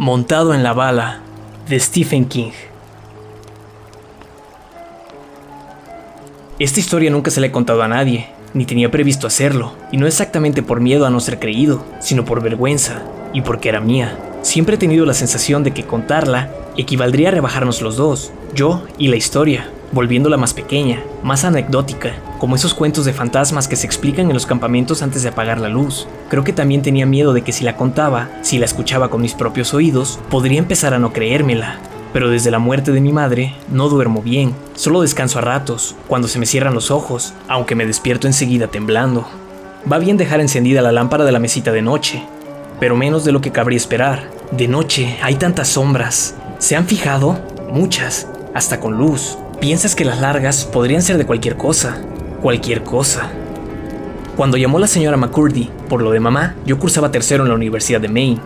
Montado en la bala, de Stephen King. Esta historia nunca se la he contado a nadie, ni tenía previsto hacerlo, y no exactamente por miedo a no ser creído, sino por vergüenza, y porque era mía. Siempre he tenido la sensación de que contarla equivaldría a rebajarnos los dos, yo y la historia, volviéndola más pequeña, más anecdótica, como esos cuentos de fantasmas que se explican en los campamentos antes de apagar la luz. Creo que también tenía miedo de que si la contaba, si la escuchaba con mis propios oídos, podría empezar a no creérmela. Pero desde la muerte de mi madre, no duermo bien, solo descanso a ratos, cuando se me cierran los ojos, aunque me despierto enseguida temblando. Va bien dejar encendida la lámpara de la mesita de noche, pero menos de lo que cabría esperar. De noche hay tantas sombras. ¿Se han fijado? Muchas, hasta con luz. Piensas que las largas podrían ser de cualquier cosa. Cualquier cosa. Cuando llamó la señora McCurdy por lo de mamá, yo cursaba tercero en la Universidad de Maine.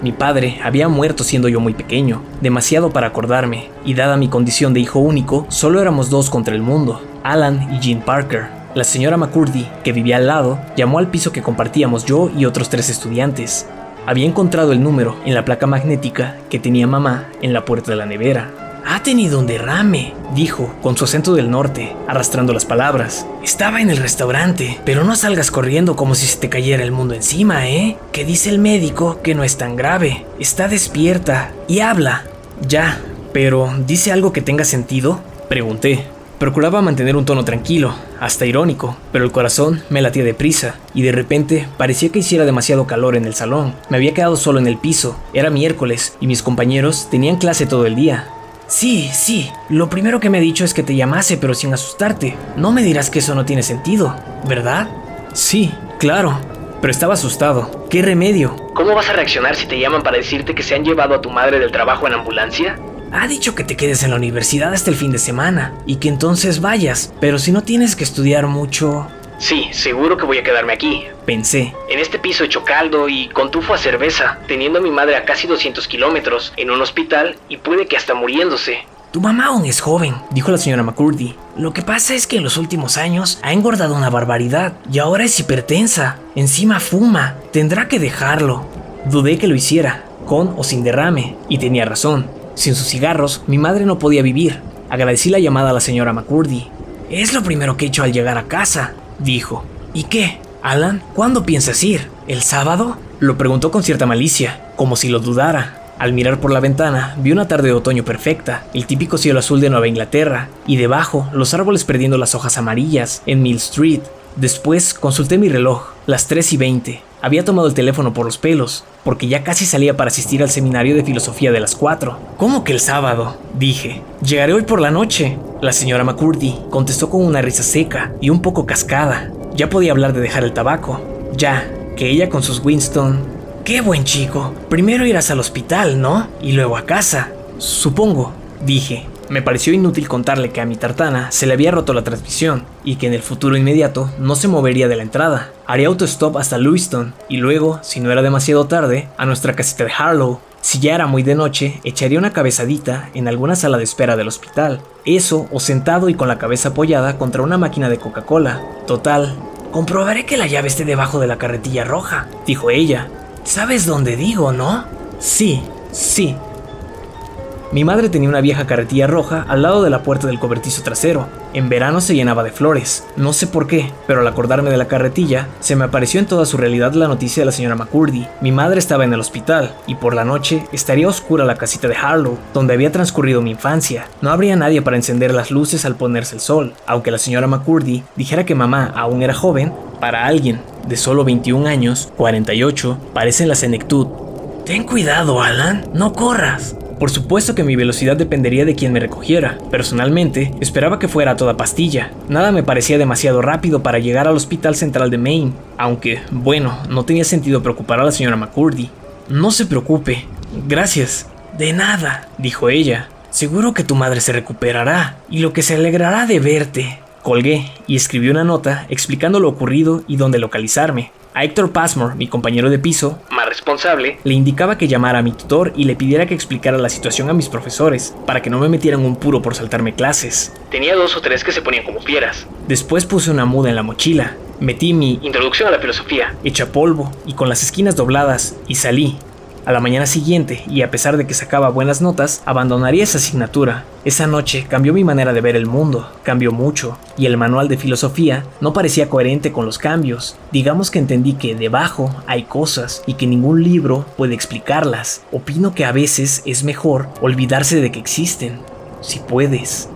Mi padre había muerto siendo yo muy pequeño, demasiado para acordarme, y dada mi condición de hijo único, solo éramos dos contra el mundo, Alan y Jean Parker. La señora McCurdy, que vivía al lado, llamó al piso que compartíamos yo y otros tres estudiantes. Había encontrado el número en la placa magnética que tenía mamá en la puerta de la nevera. Ha tenido un derrame, dijo, con su acento del norte, arrastrando las palabras. Estaba en el restaurante, pero no salgas corriendo como si se te cayera el mundo encima, ¿eh? Que dice el médico que no es tan grave. Está despierta y habla. Ya, pero ¿dice algo que tenga sentido? Pregunté. Procuraba mantener un tono tranquilo, hasta irónico, pero el corazón me latía deprisa, y de repente parecía que hiciera demasiado calor en el salón. Me había quedado solo en el piso, era miércoles, y mis compañeros tenían clase todo el día. Sí, sí, lo primero que me ha dicho es que te llamase, pero sin asustarte. No me dirás que eso no tiene sentido, ¿verdad? Sí, claro, pero estaba asustado. ¿Qué remedio? ¿Cómo vas a reaccionar si te llaman para decirte que se han llevado a tu madre del trabajo en ambulancia? Ha dicho que te quedes en la universidad hasta el fin de semana y que entonces vayas, pero si no tienes que estudiar mucho... Sí, seguro que voy a quedarme aquí. Pensé. En este piso hecho caldo y con tufo a cerveza, teniendo a mi madre a casi 200 kilómetros, en un hospital y puede que hasta muriéndose. Tu mamá aún es joven, dijo la señora McCurdy. Lo que pasa es que en los últimos años ha engordado una barbaridad y ahora es hipertensa. Encima fuma. Tendrá que dejarlo. Dudé que lo hiciera, con o sin derrame, y tenía razón. Sin sus cigarros, mi madre no podía vivir. Agradecí la llamada a la señora McCurdy. Es lo primero que he hecho al llegar a casa, dijo. ¿Y qué? Alan, ¿cuándo piensas ir? ¿El sábado? Lo preguntó con cierta malicia, como si lo dudara. Al mirar por la ventana, vi una tarde de otoño perfecta, el típico cielo azul de Nueva Inglaterra, y debajo, los árboles perdiendo las hojas amarillas, en Mill Street. Después, consulté mi reloj, las 3 y 20. Había tomado el teléfono por los pelos, porque ya casi salía para asistir al seminario de filosofía de las 4. ¿Cómo que el sábado? Dije. Llegaré hoy por la noche. La señora McCurdy contestó con una risa seca y un poco cascada. Ya podía hablar de dejar el tabaco. Ya, que ella con sus Winston Qué buen chico. Primero irás al hospital, ¿no? Y luego a casa. Supongo, dije. Me pareció inútil contarle que a mi tartana se le había roto la transmisión y que en el futuro inmediato no se movería de la entrada. Haría autostop hasta Lewiston y luego, si no era demasiado tarde, a nuestra casita de Harlow. Si ya era muy de noche, echaría una cabezadita en alguna sala de espera del hospital. Eso o sentado y con la cabeza apoyada contra una máquina de Coca-Cola. Total, comprobaré que la llave esté debajo de la carretilla roja, dijo ella, ¿Sabes dónde digo, no? Sí, sí. Mi madre tenía una vieja carretilla roja al lado de la puerta del cobertizo trasero. En verano se llenaba de flores, no sé por qué, pero al acordarme de la carretilla, se me apareció en toda su realidad la noticia de la señora McCurdy. Mi madre estaba en el hospital, y por la noche estaría oscura la casita de Harlow, donde había transcurrido mi infancia. No habría nadie para encender las luces al ponerse el sol, aunque la señora McCurdy dijera que mamá aún era joven, para alguien de solo 21 años, 48, parece la senectud. Ten cuidado, Alan, no corras. Por supuesto que mi velocidad dependería de quien me recogiera. Personalmente, esperaba que fuera a toda pastilla. Nada me parecía demasiado rápido para llegar al Hospital Central de Maine, aunque, bueno, no tenía sentido preocupar a la señora McCurdy. No se preocupe. Gracias. De nada, dijo ella. Seguro que tu madre se recuperará, y lo que se alegrará de verte. Colgué y escribí una nota explicando lo ocurrido y dónde localizarme. A Héctor Passmore, mi compañero de piso, más responsable, le indicaba que llamara a mi tutor y le pidiera que explicara la situación a mis profesores, para que no me metieran un puro por saltarme clases. Tenía dos o tres que se ponían como fieras. Después puse una muda en la mochila, metí mi introducción a la filosofía, hecha polvo y con las esquinas dobladas, y salí. A la mañana siguiente, y a pesar de que sacaba buenas notas, abandonaría esa asignatura. Esa noche cambió mi manera de ver el mundo, cambió mucho, y el manual de filosofía no parecía coherente con los cambios. Digamos que entendí que debajo hay cosas y que ningún libro puede explicarlas. Opino que a veces es mejor olvidarse de que existen, si puedes.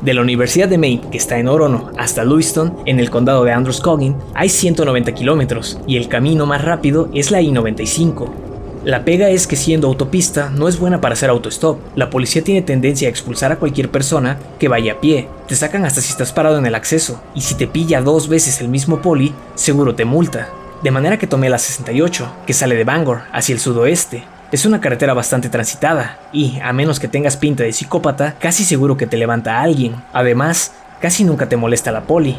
De la Universidad de Maine, que está en Orono, hasta Lewiston, en el condado de Androscoggin, hay 190 kilómetros y el camino más rápido es la I-95. La pega es que siendo autopista no es buena para hacer autostop. La policía tiene tendencia a expulsar a cualquier persona que vaya a pie. Te sacan hasta si estás parado en el acceso. Y si te pilla dos veces el mismo poli, seguro te multa. De manera que tomé la 68, que sale de Bangor, hacia el sudoeste. Es una carretera bastante transitada y, a menos que tengas pinta de psicópata, casi seguro que te levanta alguien. Además, casi nunca te molesta la poli.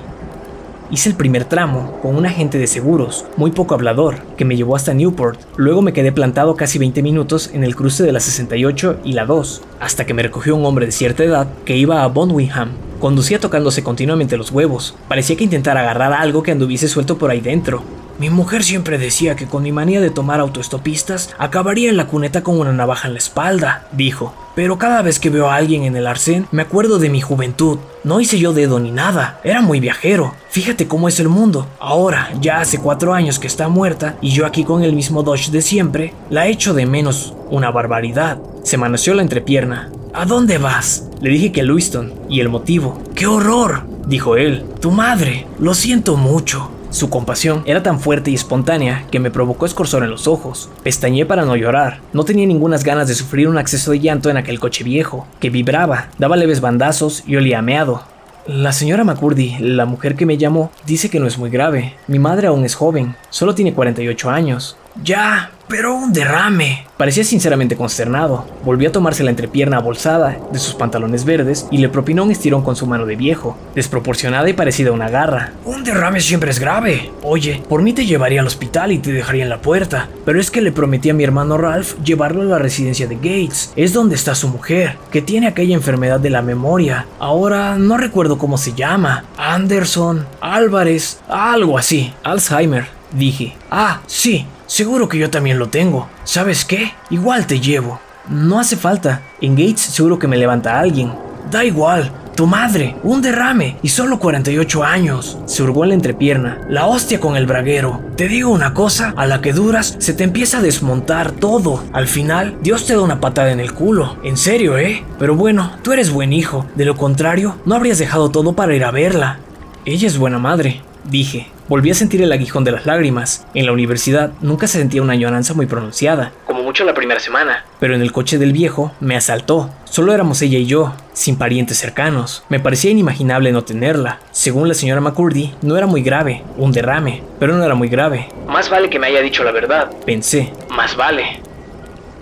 Hice el primer tramo con un agente de seguros, muy poco hablador, que me llevó hasta Newport. Luego me quedé plantado casi 20 minutos en el cruce de la 68 y la 2, hasta que me recogió un hombre de cierta edad que iba a Bonwingham. Conducía tocándose continuamente los huevos. Parecía que intentara agarrar algo que anduviese suelto por ahí dentro. Mi mujer siempre decía que con mi manía de tomar autoestopistas acabaría en la cuneta con una navaja en la espalda, dijo. Pero cada vez que veo a alguien en el arcén, me acuerdo de mi juventud. No hice yo dedo ni nada, era muy viajero. Fíjate cómo es el mundo. Ahora, ya hace cuatro años que está muerta y yo aquí con el mismo Dodge de siempre, la echo de menos una barbaridad. Se manoseó la entrepierna. ¿A dónde vas? Le dije que Lewiston. ¿Y el motivo? ¡Qué horror! Dijo él. Tu madre. Lo siento mucho. Su compasión era tan fuerte y espontánea que me provocó escorzor en los ojos. Pestañé para no llorar. No tenía ningunas ganas de sufrir un acceso de llanto en aquel coche viejo, que vibraba, daba leves bandazos y olía meado. La señora McCurdy, la mujer que me llamó, dice que no es muy grave. Mi madre aún es joven, solo tiene 48 años. Ya, pero un derrame. Parecía sinceramente consternado. Volvió a tomarse la entrepierna abolsada de sus pantalones verdes y le propinó un estirón con su mano de viejo, desproporcionada y parecida a una garra. Un derrame siempre es grave. Oye, por mí te llevaría al hospital y te dejaría en la puerta, pero es que le prometí a mi hermano Ralph llevarlo a la residencia de Gates. Es donde está su mujer, que tiene aquella enfermedad de la memoria. Ahora no recuerdo cómo se llama. Anderson, Álvarez, algo así. Alzheimer. Dije, ah, sí, Seguro que yo también lo tengo. ¿Sabes qué? Igual te llevo. No hace falta. En Gates seguro que me levanta alguien. Da igual. Tu madre, un derrame y solo 48 años. Se hurgó en la entrepierna. La hostia con el braguero. Te digo una cosa, a la que duras se te empieza a desmontar todo. Al final, Dios te da una patada en el culo. En serio, ¿eh? Pero bueno, tú eres buen hijo. De lo contrario, no habrías dejado todo para ir a verla. Ella es buena madre, dije. Volví a sentir el aguijón de las lágrimas. En la universidad nunca se sentía una añoranza muy pronunciada. Como mucho la primera semana. Pero en el coche del viejo me asaltó. Solo éramos ella y yo, sin parientes cercanos. Me parecía inimaginable no tenerla. Según la señora McCurdy, no era muy grave, un derrame, pero no era muy grave. Más vale que me haya dicho la verdad. Pensé. Más vale.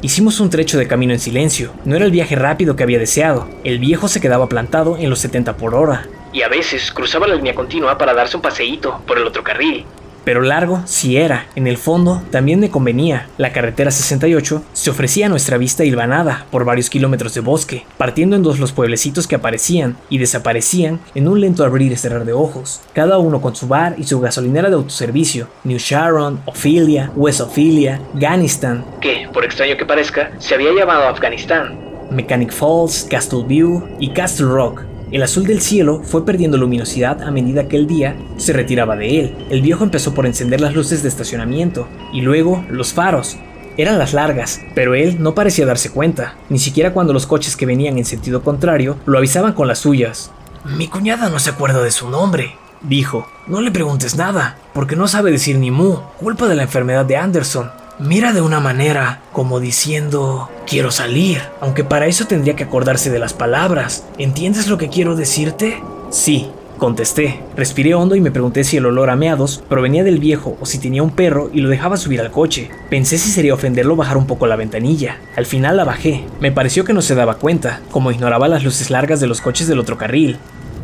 Hicimos un trecho de camino en silencio. No era el viaje rápido que había deseado. El viejo se quedaba plantado en los 70 por hora y a veces cruzaba la línea continua para darse un paseíto por el otro carril. Pero largo sí era, en el fondo también me convenía. La carretera 68 se ofrecía a nuestra vista hilvanada por varios kilómetros de bosque, partiendo en dos los pueblecitos que aparecían y desaparecían en un lento abrir y cerrar de ojos, cada uno con su bar y su gasolinera de autoservicio, New Sharon, Ophelia, West Ophelia, Ghanistan, que, por extraño que parezca, se había llamado Afganistán, Mechanic Falls, Castle View y Castle Rock, el azul del cielo fue perdiendo luminosidad a medida que el día se retiraba de él. El viejo empezó por encender las luces de estacionamiento y luego los faros. Eran las largas, pero él no parecía darse cuenta, ni siquiera cuando los coches que venían en sentido contrario lo avisaban con las suyas. Mi cuñada no se acuerda de su nombre, dijo. No le preguntes nada, porque no sabe decir ni mu, culpa de la enfermedad de Anderson. Mira de una manera como diciendo, quiero salir, aunque para eso tendría que acordarse de las palabras. ¿Entiendes lo que quiero decirte? Sí, contesté. Respiré hondo y me pregunté si el olor a meados provenía del viejo o si tenía un perro y lo dejaba subir al coche. Pensé si sería ofenderlo bajar un poco la ventanilla. Al final la bajé. Me pareció que no se daba cuenta, como ignoraba las luces largas de los coches del otro carril.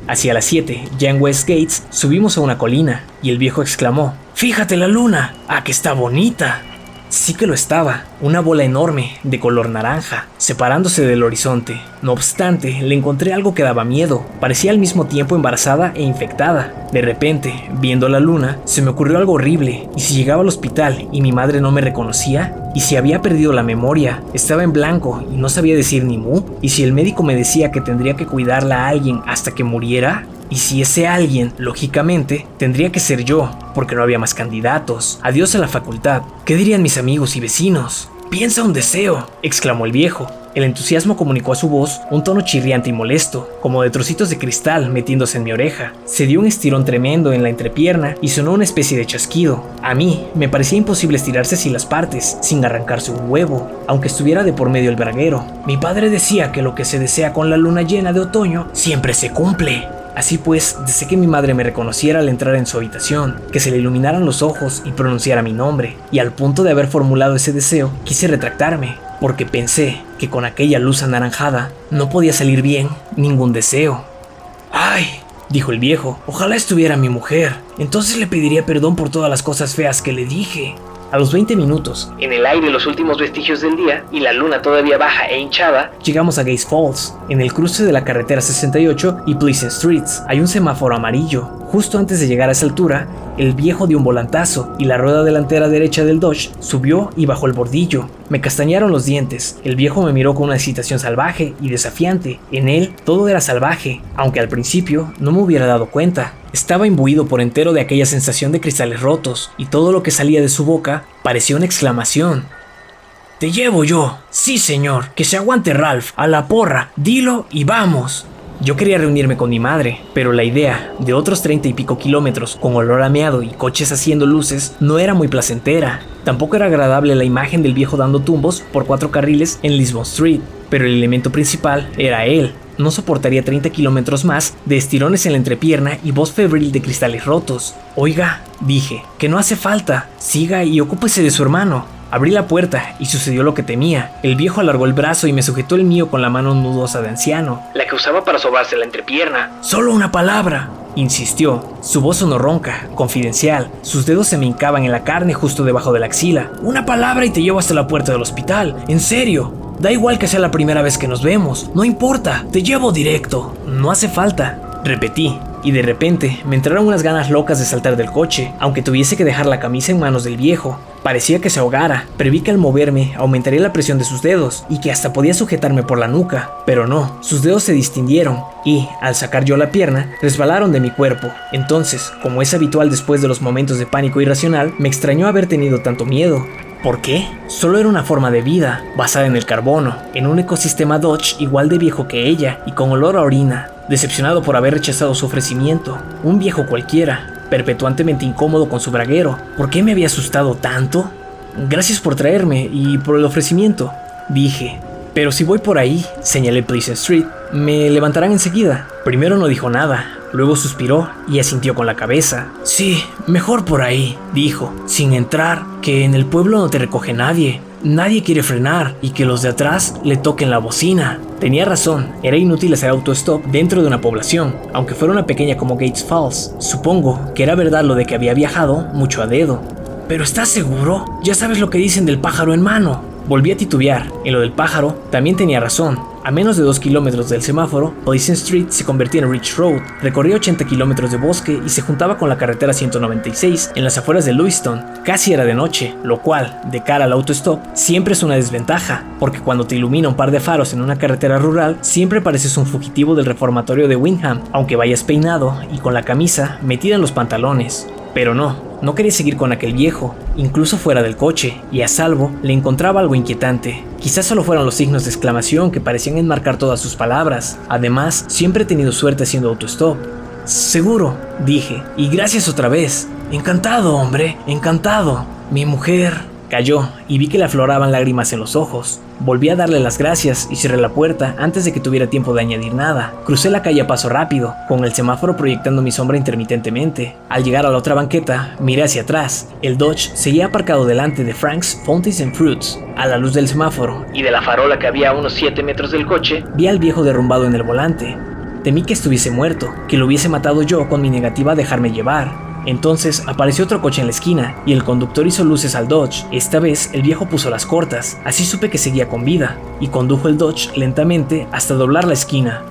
Hacia las 7, ya en West Gates, subimos a una colina y el viejo exclamó, Fíjate la luna, ¡ah que está bonita! Sí que lo estaba, una bola enorme, de color naranja, separándose del horizonte. No obstante, le encontré algo que daba miedo. Parecía al mismo tiempo embarazada e infectada. De repente, viendo la luna, se me ocurrió algo horrible. ¿Y si llegaba al hospital y mi madre no me reconocía? ¿Y si había perdido la memoria? Estaba en blanco y no sabía decir ni mu. ¿Y si el médico me decía que tendría que cuidarla a alguien hasta que muriera? Y si ese alguien, lógicamente, tendría que ser yo, porque no había más candidatos. Adiós a la facultad. ¿Qué dirían mis amigos y vecinos? Piensa un deseo, exclamó el viejo. El entusiasmo comunicó a su voz un tono chirriante y molesto, como de trocitos de cristal metiéndose en mi oreja. Se dio un estirón tremendo en la entrepierna y sonó una especie de chasquido. A mí me parecía imposible estirarse sin las partes, sin arrancarse un huevo, aunque estuviera de por medio el braguero. Mi padre decía que lo que se desea con la luna llena de otoño siempre se cumple. Así pues, deseé que mi madre me reconociera al entrar en su habitación, que se le iluminaran los ojos y pronunciara mi nombre, y al punto de haber formulado ese deseo, quise retractarme, porque pensé que con aquella luz anaranjada no podía salir bien ningún deseo. ¡Ay! dijo el viejo, ojalá estuviera mi mujer, entonces le pediría perdón por todas las cosas feas que le dije. A los 20 minutos, En el aire los últimos vestigios del día y la luna todavía baja e hinchada, llegamos a Gaze Falls. En el cruce de la carretera 68 y Pleasant Streets hay un semáforo amarillo. Justo antes de llegar a esa altura, el viejo dio un volantazo y la rueda delantera derecha del Dodge subió y bajó el bordillo. Me castañaron los dientes. El viejo me miró con una excitación salvaje y desafiante. En él todo era salvaje, aunque al principio no me hubiera dado cuenta. Estaba imbuido por entero de aquella sensación de cristales rotos, y todo lo que salía de su boca parecía una exclamación. Te llevo yo. Sí, señor. Que se aguante Ralph. A la porra. Dilo y vamos. Yo quería reunirme con mi madre, pero la idea de otros treinta y pico kilómetros con olor a meado y coches haciendo luces no era muy placentera. Tampoco era agradable la imagen del viejo dando tumbos por cuatro carriles en Lisbon Street, pero el elemento principal era él. No soportaría 30 kilómetros más de estirones en la entrepierna y voz febril de cristales rotos. Oiga, dije, que no hace falta. Siga y ocúpese de su hermano. Abrí la puerta y sucedió lo que temía. El viejo alargó el brazo y me sujetó el mío con la mano nudosa de anciano. la que usaba para sobarse la entrepierna. Solo una palabra, insistió. Su voz sonó ronca, confidencial. Sus dedos se me hincaban en la carne justo debajo de la axila. Una palabra y te llevo hasta la puerta del hospital. En serio. Da igual que sea la primera vez que nos vemos. No importa. Te llevo directo. No hace falta. Repetí. Y de repente me entraron unas ganas locas de saltar del coche, aunque tuviese que dejar la camisa en manos del viejo. Parecía que se ahogara. Preví que al moverme aumentaría la presión de sus dedos y que hasta podía sujetarme por la nuca. Pero no, sus dedos se distinguieron y, al sacar yo la pierna, resbalaron de mi cuerpo. Entonces, como es habitual después de los momentos de pánico irracional, me extrañó haber tenido tanto miedo. ¿Por qué? Solo era una forma de vida, basada en el carbono, en un ecosistema Dodge igual de viejo que ella y con olor a orina. Decepcionado por haber rechazado su ofrecimiento, un viejo cualquiera, perpetuantemente incómodo con su braguero, ¿por qué me había asustado tanto? Gracias por traerme y por el ofrecimiento, dije. Pero si voy por ahí, señalé Pleasant Street, me levantarán enseguida. Primero no dijo nada, luego suspiró y asintió con la cabeza. Sí, mejor por ahí, dijo, sin entrar, que en el pueblo no te recoge nadie. Nadie quiere frenar y que los de atrás le toquen la bocina. Tenía razón, era inútil hacer autostop dentro de una población, aunque fuera una pequeña como Gates Falls. Supongo que era verdad lo de que había viajado mucho a dedo. Pero ¿estás seguro? Ya sabes lo que dicen del pájaro en mano. Volví a titubear. En lo del pájaro, también tenía razón. A menos de 2 kilómetros del semáforo, Pleasant Street se convertía en Rich Road. Recorría 80 kilómetros de bosque y se juntaba con la carretera 196 en las afueras de Lewiston. Casi era de noche, lo cual, de cara al autostop, siempre es una desventaja, porque cuando te ilumina un par de faros en una carretera rural, siempre pareces un fugitivo del reformatorio de Windham, aunque vayas peinado y con la camisa metida en los pantalones. Pero no, no quería seguir con aquel viejo, incluso fuera del coche, y a salvo le encontraba algo inquietante. Quizás solo fueron los signos de exclamación que parecían enmarcar todas sus palabras. Además, siempre he tenido suerte haciendo autostop. Seguro, dije, y gracias otra vez. Encantado, hombre, encantado. Mi mujer... Cayó y vi que le afloraban lágrimas en los ojos. Volví a darle las gracias y cerré la puerta antes de que tuviera tiempo de añadir nada. Crucé la calle a paso rápido, con el semáforo proyectando mi sombra intermitentemente. Al llegar a la otra banqueta, miré hacia atrás. El Dodge seguía aparcado delante de Frank's Fountains and Fruits, a la luz del semáforo. Y de la farola que había a unos 7 metros del coche, Vi al viejo derrumbado en el volante. Temí que estuviese muerto, que lo hubiese matado yo con mi negativa a dejarme llevar. Entonces apareció otro coche en la esquina y el conductor hizo luces al Dodge. Esta vez el viejo puso las cortas, así supe que seguía con vida, y condujo el Dodge lentamente hasta doblar la esquina.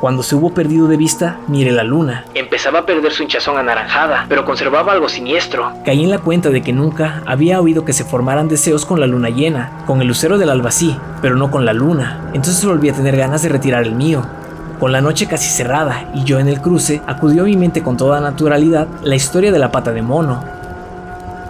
Cuando se hubo perdido de vista, miré la luna. Empezaba a perder su hinchazón anaranjada, pero conservaba algo siniestro. Caí en la cuenta de que nunca había oído que se formaran deseos con la luna llena, con el lucero del alba sí, pero no con la luna. Entonces volví a tener ganas de retirar el mío. Con la noche casi cerrada y yo en el cruce, acudió a mi mente con toda naturalidad la historia de la pata de mono.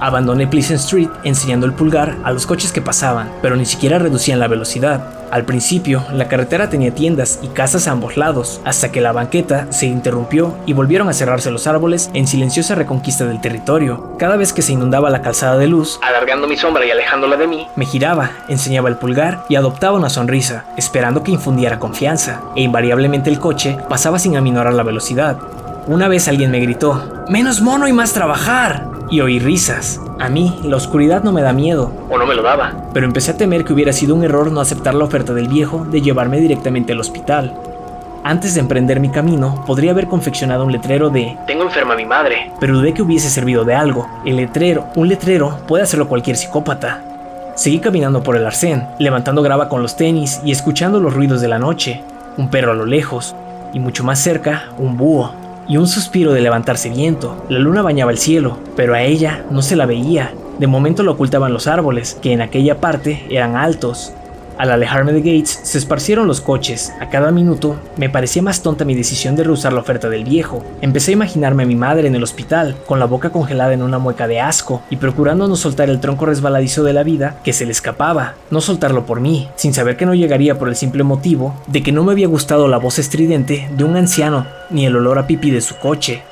Abandoné Pleasant Street enseñando el pulgar a los coches que pasaban, pero ni siquiera reducían la velocidad. Al principio, la carretera tenía tiendas y casas a ambos lados, hasta que la banqueta se interrumpió y volvieron a cerrarse los árboles en silenciosa reconquista del territorio. Cada vez que se inundaba la calzada de luz, alargando mi sombra y alejándola de mí, me giraba, enseñaba el pulgar y adoptaba una sonrisa, esperando que infundiera confianza, e invariablemente el coche pasaba sin aminorar la velocidad. Una vez alguien me gritó, menos mono y más trabajar y oí risas. A mí, la oscuridad no me da miedo. O no me lo daba. Pero empecé a temer que hubiera sido un error no aceptar la oferta del viejo de llevarme directamente al hospital. Antes de emprender mi camino, podría haber confeccionado un letrero de Tengo enferma a mi madre. Pero dudé que hubiese servido de algo. El letrero, un letrero, puede hacerlo cualquier psicópata. Seguí caminando por el arcén, levantando grava con los tenis y escuchando los ruidos de la noche. Un perro a lo lejos, y mucho más cerca, un búho y un suspiro de levantarse viento. La luna bañaba el cielo, pero a ella no se la veía. De momento lo ocultaban los árboles, que en aquella parte eran altos, al alejarme de Gates, se esparcieron los coches. A cada minuto, me parecía más tonta mi decisión de rehusar la oferta del viejo. Empecé a imaginarme a mi madre en el hospital, con la boca congelada en una mueca de asco, y procurando no soltar el tronco resbaladizo de la vida que se le escapaba. No soltarlo por mí, sin saber que no llegaría por el simple motivo de que no me había gustado la voz estridente de un anciano, ni el olor a pipí de su coche.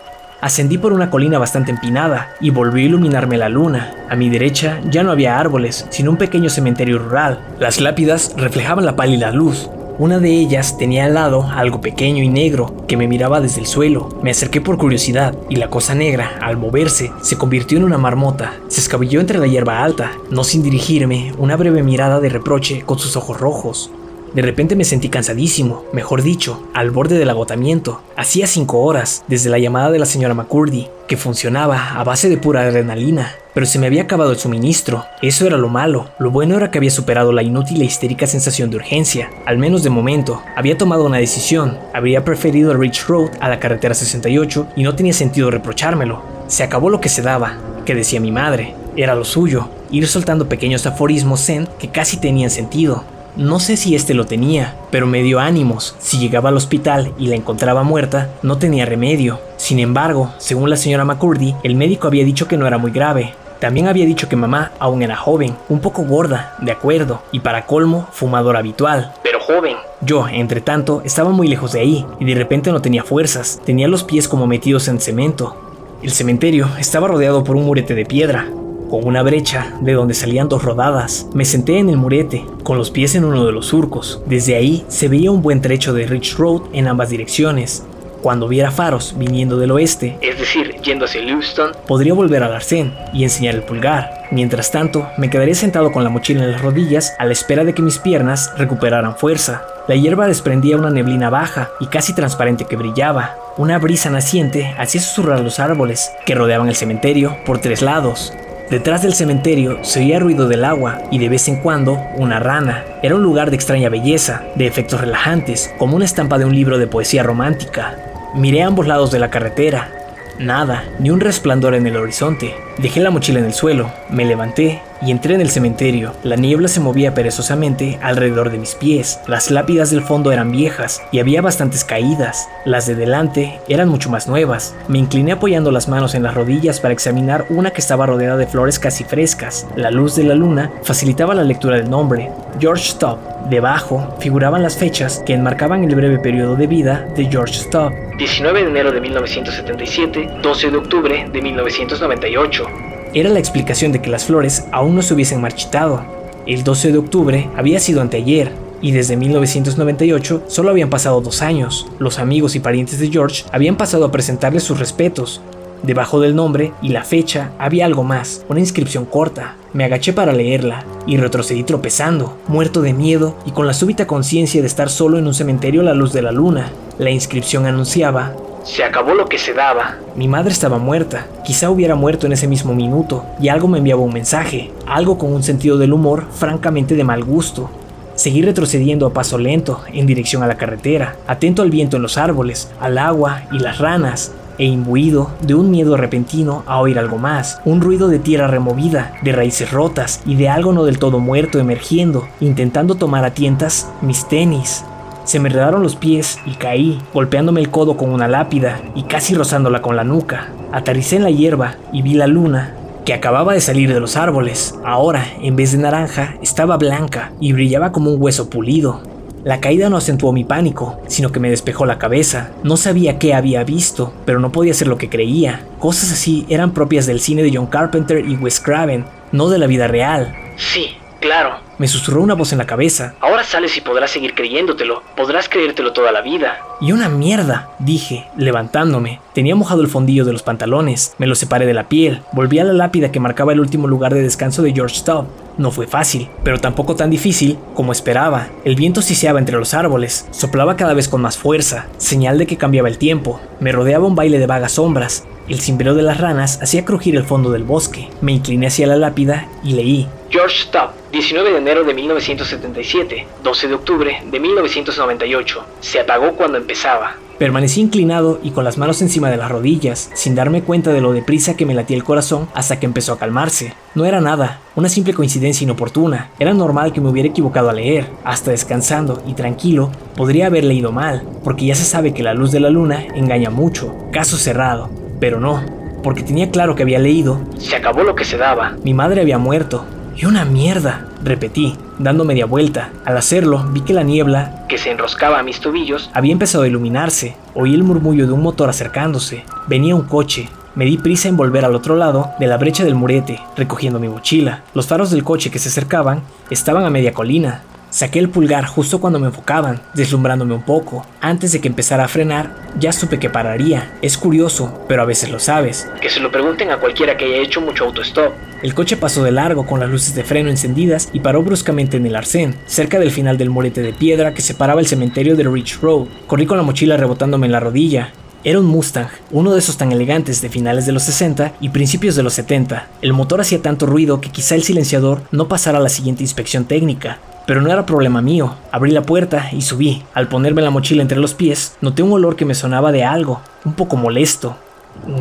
Ascendí por una colina bastante empinada y volvió a iluminarme la luna. A mi derecha ya no había árboles, sino un pequeño cementerio rural. Las lápidas reflejaban la pálida luz. Una de ellas tenía al lado algo pequeño y negro que me miraba desde el suelo. Me acerqué por curiosidad y la cosa negra, al moverse, se convirtió en una marmota. Se escabilló entre la hierba alta, no sin dirigirme una breve mirada de reproche con sus ojos rojos. De repente me sentí cansadísimo, mejor dicho, al borde del agotamiento. Hacía cinco horas desde la llamada de la señora McCurdy, que funcionaba a base de pura adrenalina, pero se me había acabado el suministro. Eso era lo malo. Lo bueno era que había superado la inútil e histérica sensación de urgencia, al menos de momento. Había tomado una decisión. Habría preferido el Rich Road a la carretera 68 y no tenía sentido reprochármelo. Se acabó lo que se daba, que decía mi madre. Era lo suyo, ir soltando pequeños aforismos zen que casi tenían sentido. No sé si este lo tenía, pero me dio ánimos. Si llegaba al hospital y la encontraba muerta, no tenía remedio. Sin embargo, según la señora McCurdy, el médico había dicho que no era muy grave. También había dicho que mamá aún era joven, un poco gorda, de acuerdo, y para colmo, fumador habitual. Pero joven. Yo, entre tanto, estaba muy lejos de ahí, y de repente no tenía fuerzas, tenía los pies como metidos en cemento. El cementerio estaba rodeado por un murete de piedra, con una brecha de donde salían dos rodadas. Me senté en el murete, con los pies en uno de los surcos. Desde ahí se veía un buen trecho de Rich Road en ambas direcciones. Cuando viera faros viniendo del oeste, es decir, yendo hacia Lewiston, podría volver al arcén y enseñar el pulgar. Mientras tanto, me quedaría sentado con la mochila en las rodillas a la espera de que mis piernas recuperaran fuerza. La hierba desprendía una neblina baja y casi transparente que brillaba. Una brisa naciente hacía susurrar los árboles que rodeaban el cementerio por tres lados. Detrás del cementerio se oía ruido del agua y de vez en cuando una rana. Era un lugar de extraña belleza, de efectos relajantes, como una estampa de un libro de poesía romántica. Miré a ambos lados de la carretera. Nada, ni un resplandor en el horizonte. Dejé la mochila en el suelo, me levanté y entré en el cementerio. La niebla se movía perezosamente alrededor de mis pies. Las lápidas del fondo eran viejas y había bastantes caídas. Las de delante eran mucho más nuevas. Me incliné apoyando las manos en las rodillas para examinar una que estaba rodeada de flores casi frescas. La luz de la luna facilitaba la lectura del nombre, George Stubb. Debajo figuraban las fechas que enmarcaban el breve periodo de vida de George Stubb. 19 de enero de 1977, 12 de octubre de 1998 era la explicación de que las flores aún no se hubiesen marchitado. El 12 de octubre había sido anteayer, y desde 1998 solo habían pasado dos años. Los amigos y parientes de George habían pasado a presentarle sus respetos. Debajo del nombre y la fecha había algo más, una inscripción corta. Me agaché para leerla y retrocedí tropezando, muerto de miedo y con la súbita conciencia de estar solo en un cementerio a la luz de la luna. La inscripción anunciaba Se acabó lo que se daba. Mi madre estaba muerta, quizá hubiera muerto en ese mismo minuto, y algo me enviaba un mensaje, algo con un sentido del humor francamente de mal gusto. Seguí retrocediendo a paso lento en dirección a la carretera, atento al viento en los árboles, al agua y las ranas, e imbuido de un miedo repentino a oír algo más, un ruido de tierra removida, de raíces rotas y de algo no del todo muerto emergiendo, intentando tomar a tientas mis tenis. Se me enredaron los pies y caí, golpeándome el codo con una lápida y casi rozándola con la nuca. Aterricé en la hierba y vi la luna, que acababa de salir de los árboles. Ahora, en vez de naranja, estaba blanca y brillaba como un hueso pulido. La caída no acentuó mi pánico, sino que me despejó la cabeza. No sabía qué había visto, pero no podía ser lo que creía. Cosas así eran propias del cine de John Carpenter y Wes Craven, no de la vida real. Sí, claro. Me susurró una voz en la cabeza. Ahora sales y podrás seguir creyéndotelo. Podrás creértelo toda la vida. Y una mierda, dije, levantándome. Tenía mojado el fondillo de los pantalones, me lo separé de la piel, volví a la lápida que marcaba el último lugar de descanso de George Stubb. No fue fácil, pero tampoco tan difícil como esperaba. El viento siseaba entre los árboles, soplaba cada vez con más fuerza, señal de que cambiaba el tiempo. Me rodeaba un baile de vagas sombras. El cimbrero de las ranas hacía crujir el fondo del bosque. Me incliné hacia la lápida y leí. George Stubb, 19 de enero de 1977, 12 de octubre de 1998. Se apagó cuando empezaba. Permanecí inclinado y con las manos encima de las rodillas, sin darme cuenta de lo deprisa que me latía el corazón hasta que empezó a calmarse. No era nada, una simple coincidencia inoportuna. Era normal que me hubiera equivocado a leer. Hasta descansando y tranquilo, podría haber leído mal, porque ya se sabe que la luz de la luna engaña mucho. Caso cerrado. Pero no, porque tenía claro que había leído. Se acabó lo que se daba. Mi madre había muerto. Y una mierda, repetí, dando media vuelta. Al hacerlo, vi que la niebla, que se enroscaba a mis tobillos, había empezado a iluminarse. Oí el murmullo de un motor acercándose. Venía un coche. Me di prisa en volver al otro lado de la brecha del murete, recogiendo mi mochila. Los faros del coche que se acercaban estaban a media colina. Saqué el pulgar justo cuando me enfocaban, deslumbrándome un poco. Antes de que empezara a frenar, ya supe que pararía. Es curioso, pero a veces lo sabes. Que se lo pregunten a cualquiera que haya hecho mucho autostop. El coche pasó de largo con las luces de freno encendidas y paró bruscamente en el arcén, cerca del final del murete de piedra que separaba el cementerio de Ridge Road. Corrí con la mochila rebotándome en la rodilla. Era un Mustang, uno de esos tan elegantes de finales de los 60 y principios de los 70. El motor hacía tanto ruido que quizá el silenciador no pasara a la siguiente inspección técnica. Pero no era problema mío. Abrí la puerta y subí. Al ponerme la mochila entre los pies, noté un olor que me sonaba de algo, un poco molesto.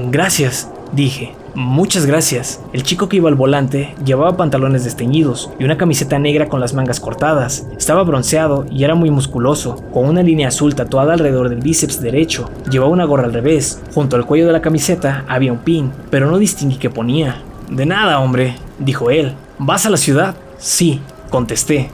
Gracias, dije. Muchas gracias. El chico que iba al volante llevaba pantalones desteñidos y una camiseta negra con las mangas cortadas. Estaba bronceado y era muy musculoso, con una línea azul tatuada alrededor del bíceps derecho. Llevaba una gorra al revés. Junto al cuello de la camiseta había un pin, pero no distinguí qué ponía. De nada, hombre, dijo él. ¿Vas a la ciudad? Sí, contesté.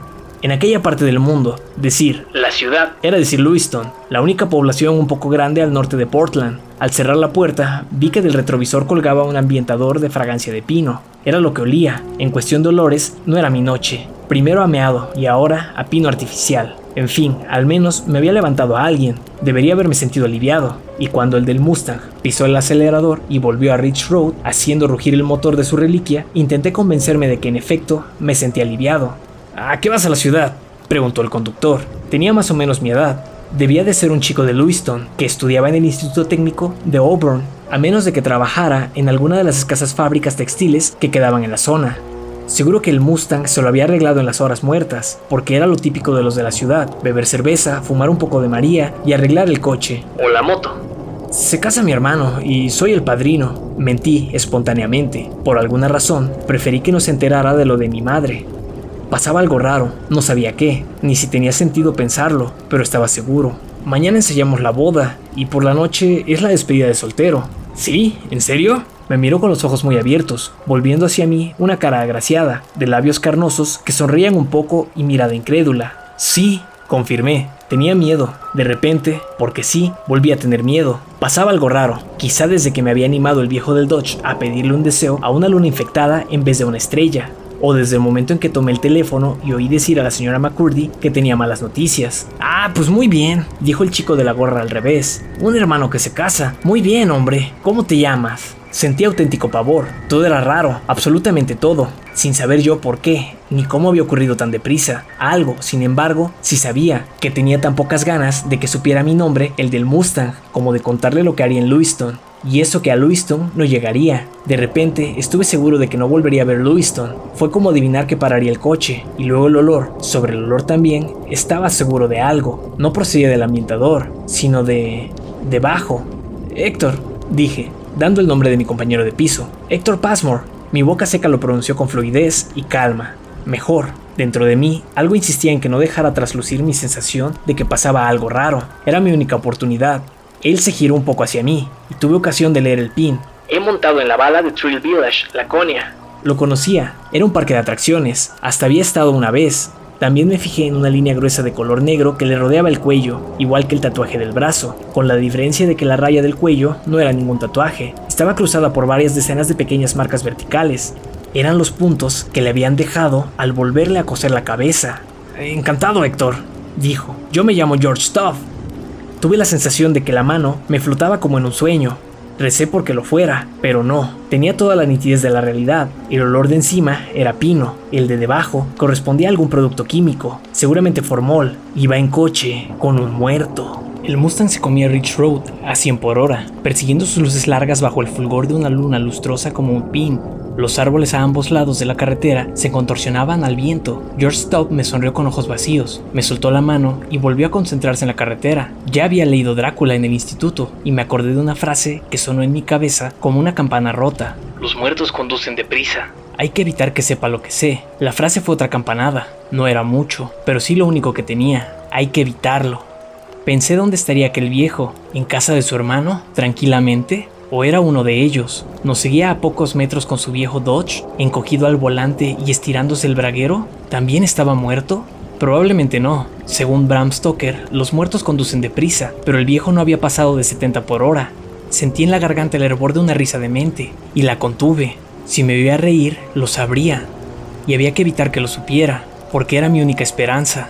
En aquella parte del mundo, decir la ciudad era decir Lewiston, la única población un poco grande al norte de Portland. Al cerrar la puerta, vi que del retrovisor colgaba un ambientador de fragancia de pino. Era lo que olía. En cuestión de olores, no era mi noche. Primero ameado y ahora a pino artificial. En fin, al menos me había levantado a alguien. Debería haberme sentido aliviado. Y cuando el del Mustang pisó el acelerador y volvió a Ridge Road, haciendo rugir el motor de su reliquia, intenté convencerme de que en efecto me sentía aliviado. ¿A qué vas a la ciudad? preguntó el conductor. Tenía más o menos mi edad. Debía de ser un chico de Lewiston, que estudiaba en el Instituto Técnico de Auburn, a menos de que trabajara en alguna de las escasas fábricas textiles que quedaban en la zona. Seguro que el Mustang se lo había arreglado en las horas muertas, porque era lo típico de los de la ciudad, beber cerveza, fumar un poco de María y arreglar el coche. O la moto. Se casa mi hermano y soy el padrino. Mentí espontáneamente. Por alguna razón, preferí que no se enterara de lo de mi madre. Pasaba algo raro, no sabía qué, ni si tenía sentido pensarlo, pero estaba seguro. Mañana ensayamos la boda y por la noche es la despedida de soltero. ¿Sí? ¿En serio? Me miró con los ojos muy abiertos, volviendo hacia mí una cara agraciada, de labios carnosos que sonrían un poco y mirada incrédula. Sí, confirmé. Tenía miedo. De repente, porque sí, volví a tener miedo. Pasaba algo raro. Quizá desde que me había animado el viejo del Dodge a pedirle un deseo a una luna infectada en vez de una estrella o desde el momento en que tomé el teléfono y oí decir a la señora McCurdy que tenía malas noticias. Ah, pues muy bien, dijo el chico de la gorra al revés. Un hermano que se casa. Muy bien, hombre. ¿Cómo te llamas? Sentí auténtico pavor. Todo era raro, absolutamente todo, sin saber yo por qué, ni cómo había ocurrido tan deprisa. Algo, sin embargo, sí sabía, que tenía tan pocas ganas de que supiera mi nombre, el del Mustang, como de contarle lo que haría en Lewiston. Y eso que a Lewiston no llegaría. De repente estuve seguro de que no volvería a ver Lewiston. Fue como adivinar que pararía el coche. Y luego el olor, sobre el olor también, estaba seguro de algo. No procedía del ambientador, sino de... debajo. Héctor, dije, dando el nombre de mi compañero de piso. Héctor Passmore. Mi boca seca lo pronunció con fluidez y calma. Mejor. Dentro de mí, algo insistía en que no dejara traslucir mi sensación de que pasaba algo raro. Era mi única oportunidad. Él se giró un poco hacia mí y tuve ocasión de leer el pin. He montado en la bala de Trill Village, Laconia. Lo conocía, era un parque de atracciones, hasta había estado una vez. También me fijé en una línea gruesa de color negro que le rodeaba el cuello, igual que el tatuaje del brazo, con la diferencia de que la raya del cuello no era ningún tatuaje, estaba cruzada por varias decenas de pequeñas marcas verticales. Eran los puntos que le habían dejado al volverle a coser la cabeza. Encantado, Héctor, dijo. Yo me llamo George Stuff. Tuve la sensación de que la mano me flotaba como en un sueño. Recé porque lo fuera, pero no. Tenía toda la nitidez de la realidad. El olor de encima era pino, el de debajo correspondía a algún producto químico, seguramente formol. Iba en coche, con un muerto. El Mustang se comía Rich Road a 100 por hora, persiguiendo sus luces largas bajo el fulgor de una luna lustrosa como un pin. Los árboles a ambos lados de la carretera se contorsionaban al viento. George Stubb me sonrió con ojos vacíos, me soltó la mano y volvió a concentrarse en la carretera. Ya había leído Drácula en el instituto y me acordé de una frase que sonó en mi cabeza como una campana rota. Los muertos conducen deprisa. Hay que evitar que sepa lo que sé. La frase fue otra campanada. No era mucho, pero sí lo único que tenía. Hay que evitarlo. Pensé dónde estaría aquel viejo, en casa de su hermano, tranquilamente, o era uno de ellos. Nos seguía a pocos metros con su viejo Dodge, encogido al volante y estirándose el braguero. ¿También estaba muerto? Probablemente no. Según Bram Stoker, los muertos conducen deprisa, pero el viejo no había pasado de 70 por hora. Sentí en la garganta el hervor de una risa demente, y la contuve. Si me veía reír, lo sabría. Y había que evitar que lo supiera, porque era mi única esperanza.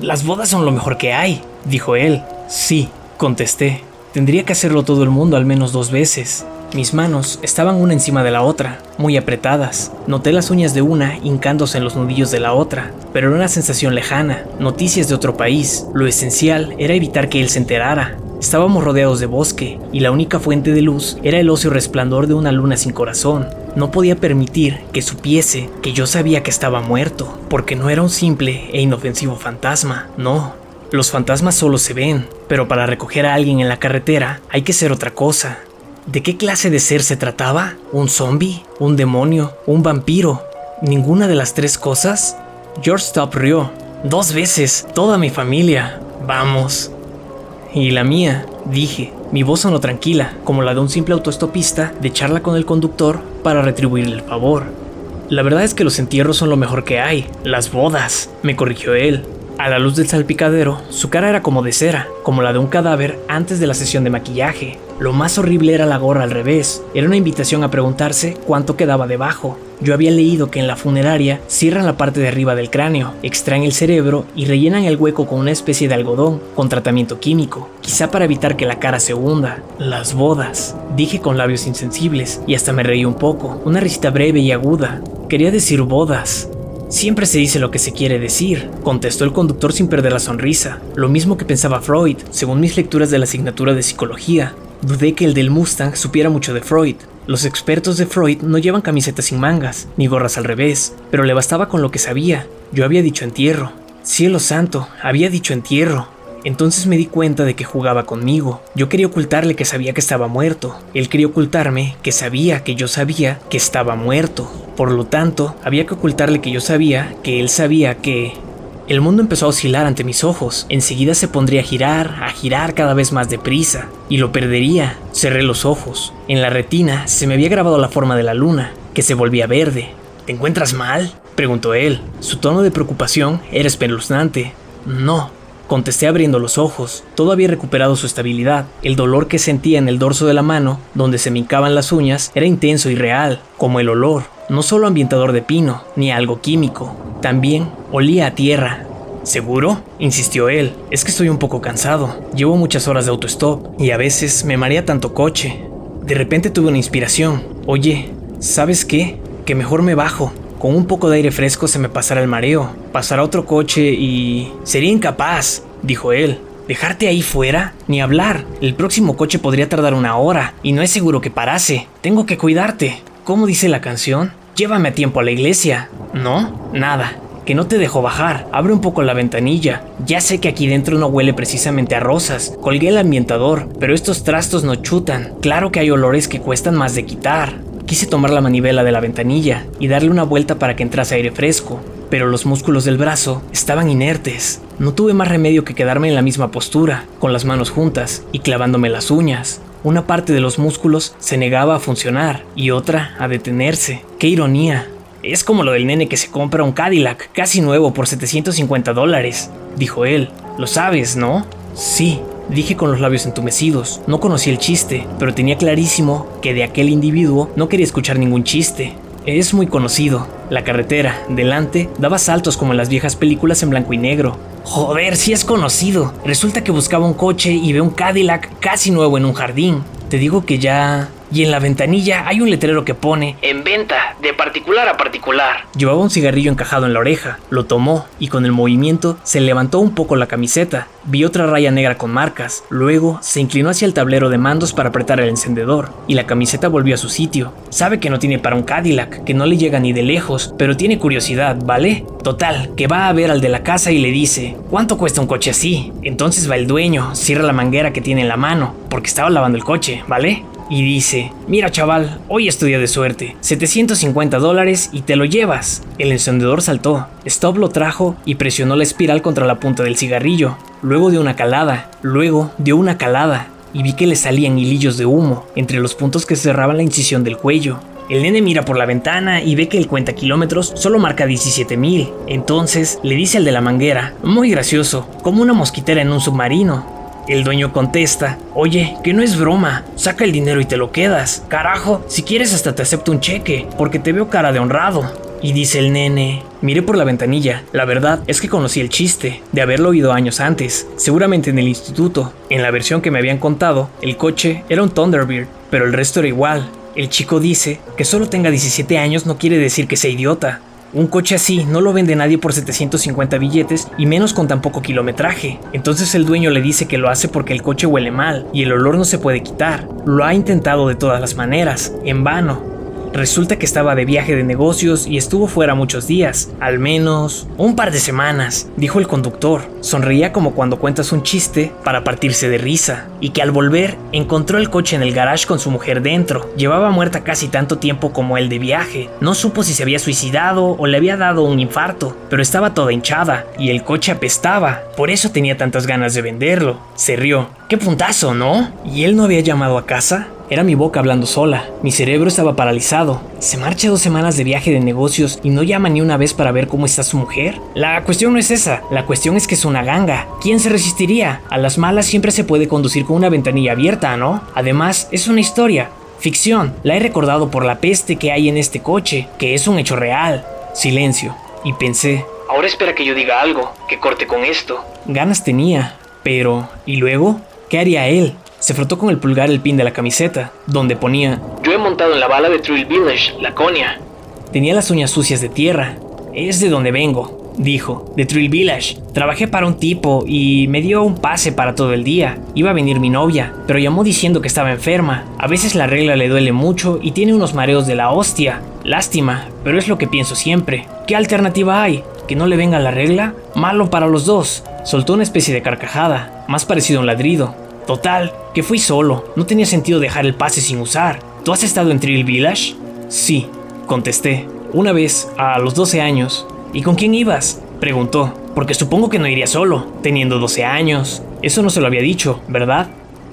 Las bodas son lo mejor que hay, dijo él. Sí, contesté. Tendría que hacerlo todo el mundo al menos dos veces. Mis manos estaban una encima de la otra, muy apretadas. Noté las uñas de una hincándose en los nudillos de la otra, pero era una sensación lejana, noticias de otro país. Lo esencial era evitar que él se enterara. Estábamos rodeados de bosque, y la única fuente de luz era el óseo resplandor de una luna sin corazón. No podía permitir que supiese que yo sabía que estaba muerto, porque no era un simple e inofensivo fantasma, no, los fantasmas solo se ven, pero para recoger a alguien en la carretera hay que ser otra cosa. ¿De qué clase de ser se trataba? ¿Un zombie? ¿Un demonio? ¿Un vampiro? ¿Ninguna de las tres cosas? George Stop rió. Dos veces, toda mi familia. Vamos. Y la mía, dije. Mi voz sonó tranquila, como la de un simple autoestopista de charla con el conductor para retribuirle el favor. La verdad es que los entierros son lo mejor que hay. Las bodas, me corrigió él. A la luz del salpicadero, su cara era como de cera, como la de un cadáver antes de la sesión de maquillaje. Lo más horrible era la gorra al revés, era una invitación a preguntarse cuánto quedaba debajo. Yo había leído que en la funeraria cierran la parte de arriba del cráneo, extraen el cerebro y rellenan el hueco con una especie de algodón, con tratamiento químico, quizá para evitar que la cara se hunda. Las bodas, dije con labios insensibles, y hasta me reí un poco, una risita breve y aguda. Quería decir bodas, Siempre se dice lo que se quiere decir, contestó el conductor sin perder la sonrisa, lo mismo que pensaba Freud, según mis lecturas de la asignatura de psicología. Dudé que el del Mustang supiera mucho de Freud. Los expertos de Freud no llevan camisetas sin mangas, ni gorras al revés, pero le bastaba con lo que sabía. Yo había dicho entierro. Cielo santo, había dicho entierro. Entonces me di cuenta de que jugaba conmigo. Yo quería ocultarle que sabía que estaba muerto. Él quería ocultarme que sabía que yo sabía que estaba muerto. Por lo tanto, había que ocultarle que yo sabía que él sabía que... El mundo empezó a oscilar ante mis ojos. Enseguida se pondría a girar, a girar cada vez más deprisa. Y lo perdería. Cerré los ojos. En la retina se me había grabado la forma de la luna, que se volvía verde. ¿Te encuentras mal? preguntó él. Su tono de preocupación era espeluznante. No, Contesté abriendo los ojos. Todo había recuperado su estabilidad. El dolor que sentía en el dorso de la mano, donde se me las uñas, era intenso y real, como el olor. No solo ambientador de pino, ni algo químico. También olía a tierra. ¿Seguro? insistió él. Es que estoy un poco cansado. Llevo muchas horas de autostop y a veces me marea tanto coche. De repente tuve una inspiración. Oye, ¿sabes qué? Que mejor me bajo. Con un poco de aire fresco se me pasará el mareo. Pasará otro coche y... Sería incapaz, dijo él. ¿Dejarte ahí fuera? Ni hablar. El próximo coche podría tardar una hora y no es seguro que parase. Tengo que cuidarte. ¿Cómo dice la canción? Llévame a tiempo a la iglesia. ¿No? Nada. Que no te dejo bajar. Abre un poco la ventanilla. Ya sé que aquí dentro no huele precisamente a rosas. Colgué el ambientador, pero estos trastos no chutan. Claro que hay olores que cuestan más de quitar. Quise tomar la manivela de la ventanilla y darle una vuelta para que entrase aire fresco, pero los músculos del brazo estaban inertes. No tuve más remedio que quedarme en la misma postura, con las manos juntas y clavándome las uñas. Una parte de los músculos se negaba a funcionar y otra a detenerse. ¡Qué ironía! Es como lo del nene que se compra un Cadillac casi nuevo por 750 dólares, dijo él. Lo sabes, ¿no? Sí, dije con los labios entumecidos. No conocí el chiste, pero tenía clarísimo que de aquel individuo no quería escuchar ningún chiste. Es muy conocido. La carretera, delante, daba saltos como en las viejas películas en blanco y negro. Joder, sí es conocido. Resulta que buscaba un coche y ve un Cadillac casi nuevo en un jardín. Te digo que ya y en la ventanilla hay un letrero que pone En venta, de particular a particular. Llevaba un cigarrillo encajado en la oreja, lo tomó y con el movimiento se levantó un poco la camiseta. Vi otra raya negra con marcas, luego se inclinó hacia el tablero de mandos para apretar el encendedor y la camiseta volvió a su sitio. Sabe que no tiene para un Cadillac, que no le llega ni de lejos, pero tiene curiosidad, ¿vale? Total, que va a ver al de la casa y le dice, ¿cuánto cuesta un coche así? Entonces va el dueño, cierra la manguera que tiene en la mano, porque estaba lavando el coche, ¿vale? Y dice, mira chaval, hoy es tu día de suerte, 750 dólares y te lo llevas. El encendedor saltó, Stop lo trajo y presionó la espiral contra la punta del cigarrillo, luego dio una calada, luego dio una calada y vi que le salían hilillos de humo entre los puntos que cerraban la incisión del cuello. El nene mira por la ventana y ve que el cuenta kilómetros solo marca 17.000. Entonces le dice al de la manguera, muy gracioso, como una mosquitera en un submarino. El dueño contesta, oye, que no es broma, saca el dinero y te lo quedas. Carajo, si quieres hasta te acepto un cheque, porque te veo cara de honrado. Y dice el nene, miré por la ventanilla, la verdad es que conocí el chiste, de haberlo oído años antes, seguramente en el instituto. En la versión que me habían contado, el coche era un Thunderbird, pero el resto era igual. El chico dice que solo tenga 17 años no quiere decir que sea idiota, un coche así no lo vende nadie por 750 billetes y menos con tan poco kilometraje. Entonces el dueño le dice que lo hace porque el coche huele mal y el olor no se puede quitar. Lo ha intentado de todas las maneras, en vano. Resulta que estaba de viaje de negocios y estuvo fuera muchos días, al menos un par de semanas, dijo el conductor. Sonreía como cuando cuentas un chiste para partirse de risa, y que al volver encontró el coche en el garage con su mujer dentro. Llevaba muerta casi tanto tiempo como él de viaje. No supo si se había suicidado o le había dado un infarto, pero estaba toda hinchada y el coche apestaba. Por eso tenía tantas ganas de venderlo. Se rió. ¡Qué puntazo, ¿no? ¿Y él no había llamado a casa? Era mi boca hablando sola. Mi cerebro estaba paralizado. ¿Se marcha dos semanas de viaje de negocios y no llama ni una vez para ver cómo está su mujer? La cuestión no es esa. La cuestión es que es una ganga. ¿Quién se resistiría? A las malas siempre se puede conducir con una ventanilla abierta, ¿no? Además, es una historia. Ficción. La he recordado por la peste que hay en este coche, que es un hecho real. Silencio. Y pensé. Ahora espera que yo diga algo, que corte con esto. Ganas tenía. Pero, ¿y luego? ¿Qué haría él? Se frotó con el pulgar el pin de la camiseta, donde ponía Yo he montado en la bala de Trill Village, Laconia. Tenía las uñas sucias de tierra. Es de donde vengo, dijo, de Trill Village. Trabajé para un tipo y me dio un pase para todo el día. Iba a venir mi novia, pero llamó diciendo que estaba enferma. A veces la regla le duele mucho y tiene unos mareos de la hostia. Lástima, pero es lo que pienso siempre. ¿Qué alternativa hay? ¿Que no le venga la regla? Malo para los dos. Soltó una especie de carcajada, más parecido a un ladrido. Total, que fui solo, no tenía sentido dejar el pase sin usar. ¿Tú has estado en Trill Village? Sí, contesté. Una vez, a los 12 años. ¿Y con quién ibas? Preguntó, porque supongo que no iría solo, teniendo 12 años. Eso no se lo había dicho, ¿verdad?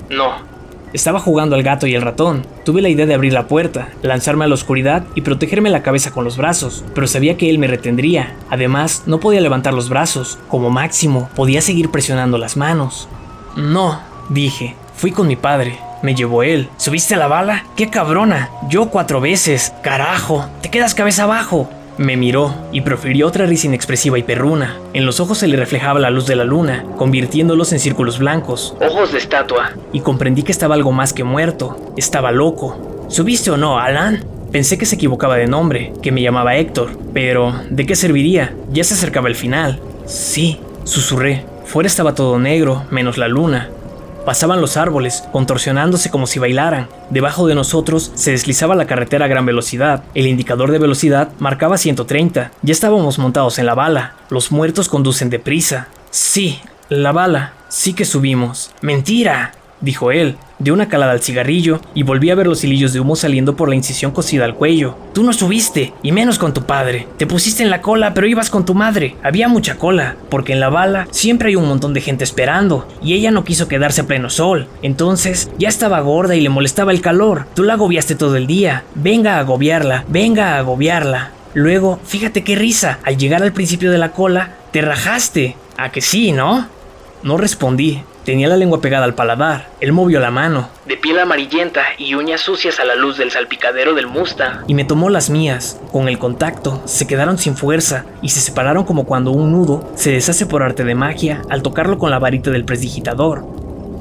No. Estaba jugando al gato y el ratón. Tuve la idea de abrir la puerta, lanzarme a la oscuridad y protegerme la cabeza con los brazos, pero sabía que él me retendría. Además, no podía levantar los brazos. Como máximo, podía seguir presionando las manos. No, Dije, fui con mi padre. Me llevó él. ¿Subiste a la bala? ¡Qué cabrona! Yo cuatro veces. Carajo, te quedas cabeza abajo. Me miró y profirió otra risa inexpresiva y perruna. En los ojos se le reflejaba la luz de la luna, convirtiéndolos en círculos blancos. Ojos de estatua. Y comprendí que estaba algo más que muerto. Estaba loco. ¿Subiste o no, Alan? Pensé que se equivocaba de nombre, que me llamaba Héctor, pero ¿de qué serviría? Ya se acercaba el final. Sí, susurré. Fuera estaba todo negro, menos la luna. Pasaban los árboles, contorsionándose como si bailaran. Debajo de nosotros se deslizaba la carretera a gran velocidad. El indicador de velocidad marcaba 130. Ya estábamos montados en la bala. Los muertos conducen deprisa. Sí, la bala. Sí que subimos. Mentira dijo él. Dio una calada al cigarrillo y volví a ver los hilillos de humo saliendo por la incisión cosida al cuello. Tú no subiste, y menos con tu padre. Te pusiste en la cola, pero ibas con tu madre. Había mucha cola, porque en la bala siempre hay un montón de gente esperando, y ella no quiso quedarse a pleno sol. Entonces, ya estaba gorda y le molestaba el calor. Tú la agobiaste todo el día. Venga a agobiarla, venga a agobiarla. Luego, fíjate qué risa, al llegar al principio de la cola, te rajaste. ¿A que sí, no? No respondí. Tenía la lengua pegada al paladar. Él movió la mano. De piel amarillenta y uñas sucias a la luz del salpicadero del Mustang. Y me tomó las mías. Con el contacto, se quedaron sin fuerza y se separaron como cuando un nudo se deshace por arte de magia al tocarlo con la varita del presdigitador.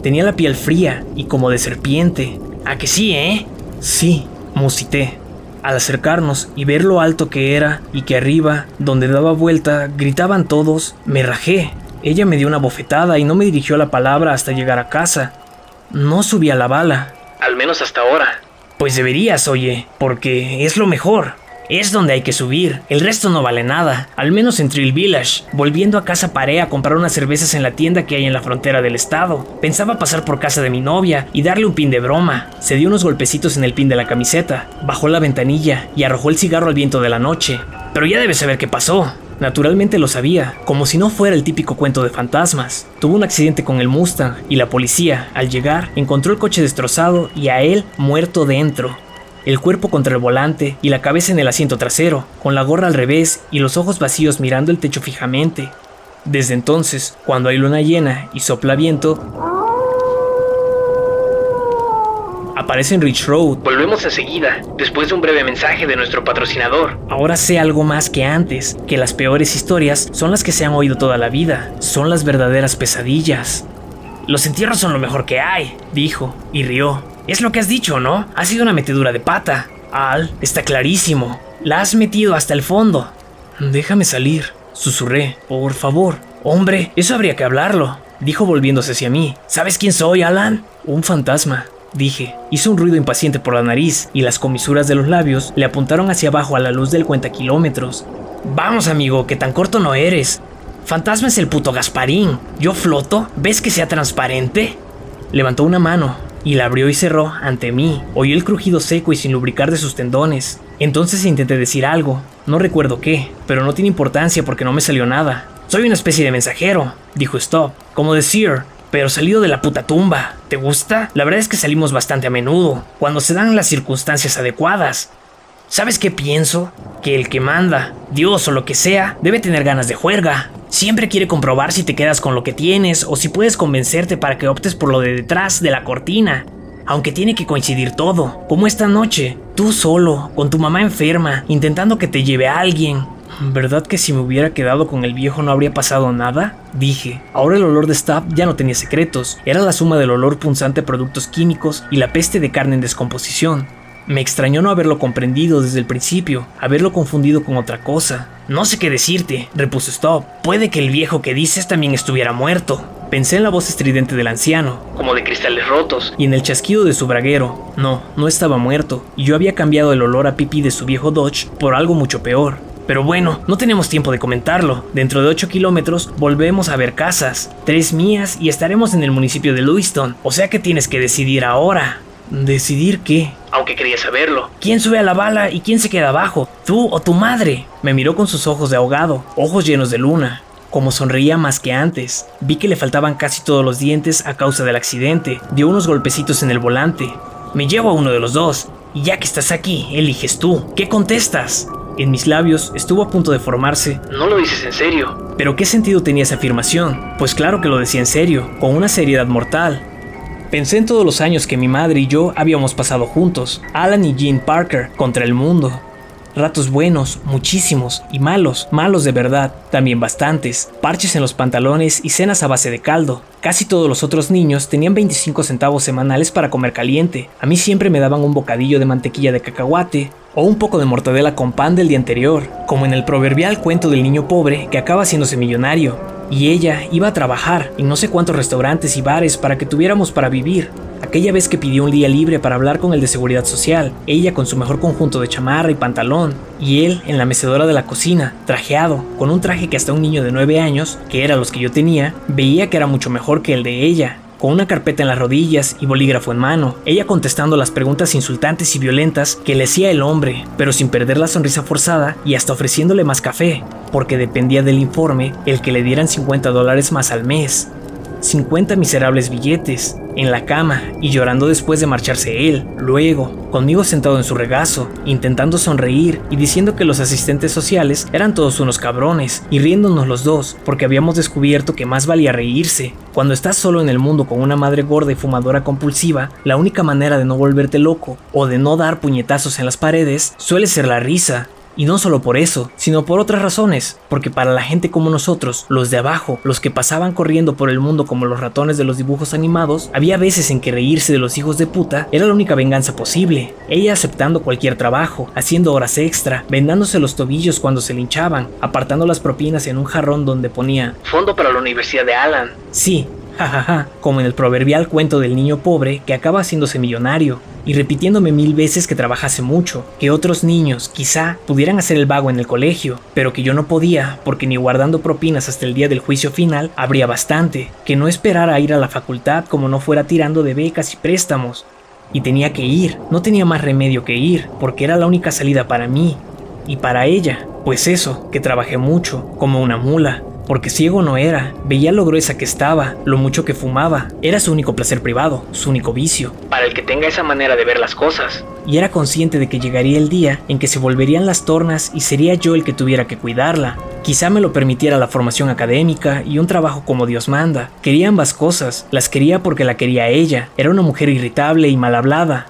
Tenía la piel fría y como de serpiente. ¿A que sí, eh? Sí, musité. Al acercarnos y ver lo alto que era y que arriba, donde daba vuelta, gritaban todos, me rajé. Ella me dio una bofetada y no me dirigió la palabra hasta llegar a casa. No subí a la bala. Al menos hasta ahora. Pues deberías, oye, porque es lo mejor. Es donde hay que subir, el resto no vale nada, al menos en Trill Village. Volviendo a casa paré a comprar unas cervezas en la tienda que hay en la frontera del estado. Pensaba pasar por casa de mi novia y darle un pin de broma. Se dio unos golpecitos en el pin de la camiseta, bajó la ventanilla y arrojó el cigarro al viento de la noche. Pero ya debes saber qué pasó. Naturalmente lo sabía, como si no fuera el típico cuento de fantasmas. Tuvo un accidente con el Mustang y la policía, al llegar, encontró el coche destrozado y a él muerto dentro. El cuerpo contra el volante y la cabeza en el asiento trasero, con la gorra al revés y los ojos vacíos mirando el techo fijamente. Desde entonces, cuando hay luna llena y sopla viento, aparece en Rich Road. Volvemos enseguida, después de un breve mensaje de nuestro patrocinador. Ahora sé algo más que antes, que las peores historias son las que se han oído toda la vida, son las verdaderas pesadillas. Los entierros son lo mejor que hay, dijo, y rió. Es lo que has dicho, ¿no? Ha sido una metedura de pata. Al, está clarísimo. La has metido hasta el fondo. Déjame salir, susurré. Por favor. Hombre, eso habría que hablarlo, dijo volviéndose hacia mí. ¿Sabes quién soy, Alan? Un fantasma dije. Hizo un ruido impaciente por la nariz y las comisuras de los labios le apuntaron hacia abajo a la luz del cuenta kilómetros. Vamos, amigo, que tan corto no eres. Fantasma es el puto Gasparín. Yo floto. ¿Ves que sea transparente? Levantó una mano y la abrió y cerró ante mí. Oí el crujido seco y sin lubricar de sus tendones. Entonces intenté decir algo. No recuerdo qué, pero no tiene importancia porque no me salió nada. Soy una especie de mensajero, dijo Stop, como decir, pero salido de la puta tumba. ¿Te gusta? La verdad es que salimos bastante a menudo, cuando se dan las circunstancias adecuadas. ¿Sabes qué pienso? Que el que manda, Dios o lo que sea, debe tener ganas de juerga. Siempre quiere comprobar si te quedas con lo que tienes o si puedes convencerte para que optes por lo de detrás de la cortina. Aunque tiene que coincidir todo, como esta noche, tú solo, con tu mamá enferma, intentando que te lleve a alguien, ¿Verdad que si me hubiera quedado con el viejo no habría pasado nada? Dije. Ahora el olor de Stab ya no tenía secretos. Era la suma del olor punzante de productos químicos y la peste de carne en descomposición. Me extrañó no haberlo comprendido desde el principio, haberlo confundido con otra cosa. No sé qué decirte, repuso Stop. Puede que el viejo que dices también estuviera muerto. Pensé en la voz estridente del anciano, como de cristales rotos, y en el chasquido de su braguero. No, no estaba muerto, y yo había cambiado el olor a pipí de su viejo Dodge por algo mucho peor. Pero bueno, no tenemos tiempo de comentarlo. Dentro de 8 kilómetros volvemos a ver casas, tres mías y estaremos en el municipio de Lewiston. O sea que tienes que decidir ahora. ¿Decidir qué? Aunque quería saberlo. ¿Quién sube a la bala y quién se queda abajo? ¿Tú o tu madre? Me miró con sus ojos de ahogado, ojos llenos de luna. Como sonreía más que antes, vi que le faltaban casi todos los dientes a causa del accidente. Dio unos golpecitos en el volante. Me llevo a uno de los dos. Y ya que estás aquí, eliges tú. ¿Qué contestas? En mis labios estuvo a punto de formarse. No lo dices en serio. Pero ¿qué sentido tenía esa afirmación? Pues claro que lo decía en serio, con una seriedad mortal. Pensé en todos los años que mi madre y yo habíamos pasado juntos, Alan y Jean Parker, contra el mundo. Ratos buenos, muchísimos, y malos, malos de verdad, también bastantes. Parches en los pantalones y cenas a base de caldo. Casi todos los otros niños tenían 25 centavos semanales para comer caliente. A mí siempre me daban un bocadillo de mantequilla de cacahuate, o un poco de mortadela con pan del día anterior, como en el proverbial cuento del niño pobre que acaba haciéndose millonario, y ella iba a trabajar en no sé cuántos restaurantes y bares para que tuviéramos para vivir. Aquella vez que pidió un día libre para hablar con el de seguridad social, ella con su mejor conjunto de chamarra y pantalón, y él en la mecedora de la cocina, trajeado, con un traje que hasta un niño de 9 años, que era los que yo tenía, veía que era mucho mejor que el de ella, con una carpeta en las rodillas y bolígrafo en mano, ella contestando las preguntas insultantes y violentas que le hacía el hombre, pero sin perder la sonrisa forzada y hasta ofreciéndole más café, porque dependía del informe el que le dieran 50 dólares más al mes. 50 miserables billetes, en la cama y llorando después de marcharse él, luego, conmigo sentado en su regazo, intentando sonreír y diciendo que los asistentes sociales eran todos unos cabrones, y riéndonos los dos, porque habíamos descubierto que más valía reírse. Cuando estás solo en el mundo con una madre gorda y fumadora compulsiva, la única manera de no volverte loco o de no dar puñetazos en las paredes suele ser la risa, y no solo por eso, sino por otras razones, porque para la gente como nosotros, los de abajo, los que pasaban corriendo por el mundo como los ratones de los dibujos animados, había veces en que reírse de los hijos de puta era la única venganza posible. Ella aceptando cualquier trabajo, haciendo horas extra, vendándose los tobillos cuando se linchaban, apartando las propinas en un jarrón donde ponía Fondo para la Universidad de Alan. Sí, jajaja, como en el proverbial cuento del niño pobre que acaba haciéndose millonario, y repitiéndome mil veces que trabajase mucho, que otros niños quizá pudieran hacer el vago en el colegio, pero que yo no podía porque ni guardando propinas hasta el día del juicio final habría bastante, que no esperara ir a la facultad como no fuera tirando de becas y préstamos. Y tenía que ir, no tenía más remedio que ir, porque era la única salida para mí y para ella. Pues eso, que trabajé mucho, como una mula, porque ciego no era, veía lo gruesa que estaba, lo mucho que fumaba, era su único placer privado, su único vicio. Para el que tenga esa manera de ver las cosas. Y era consciente de que llegaría el día en que se volverían las tornas y sería yo el que tuviera que cuidarla. Quizá me lo permitiera la formación académica y un trabajo como Dios manda. Quería ambas cosas, las quería porque la quería ella, era una mujer irritable y mal hablada,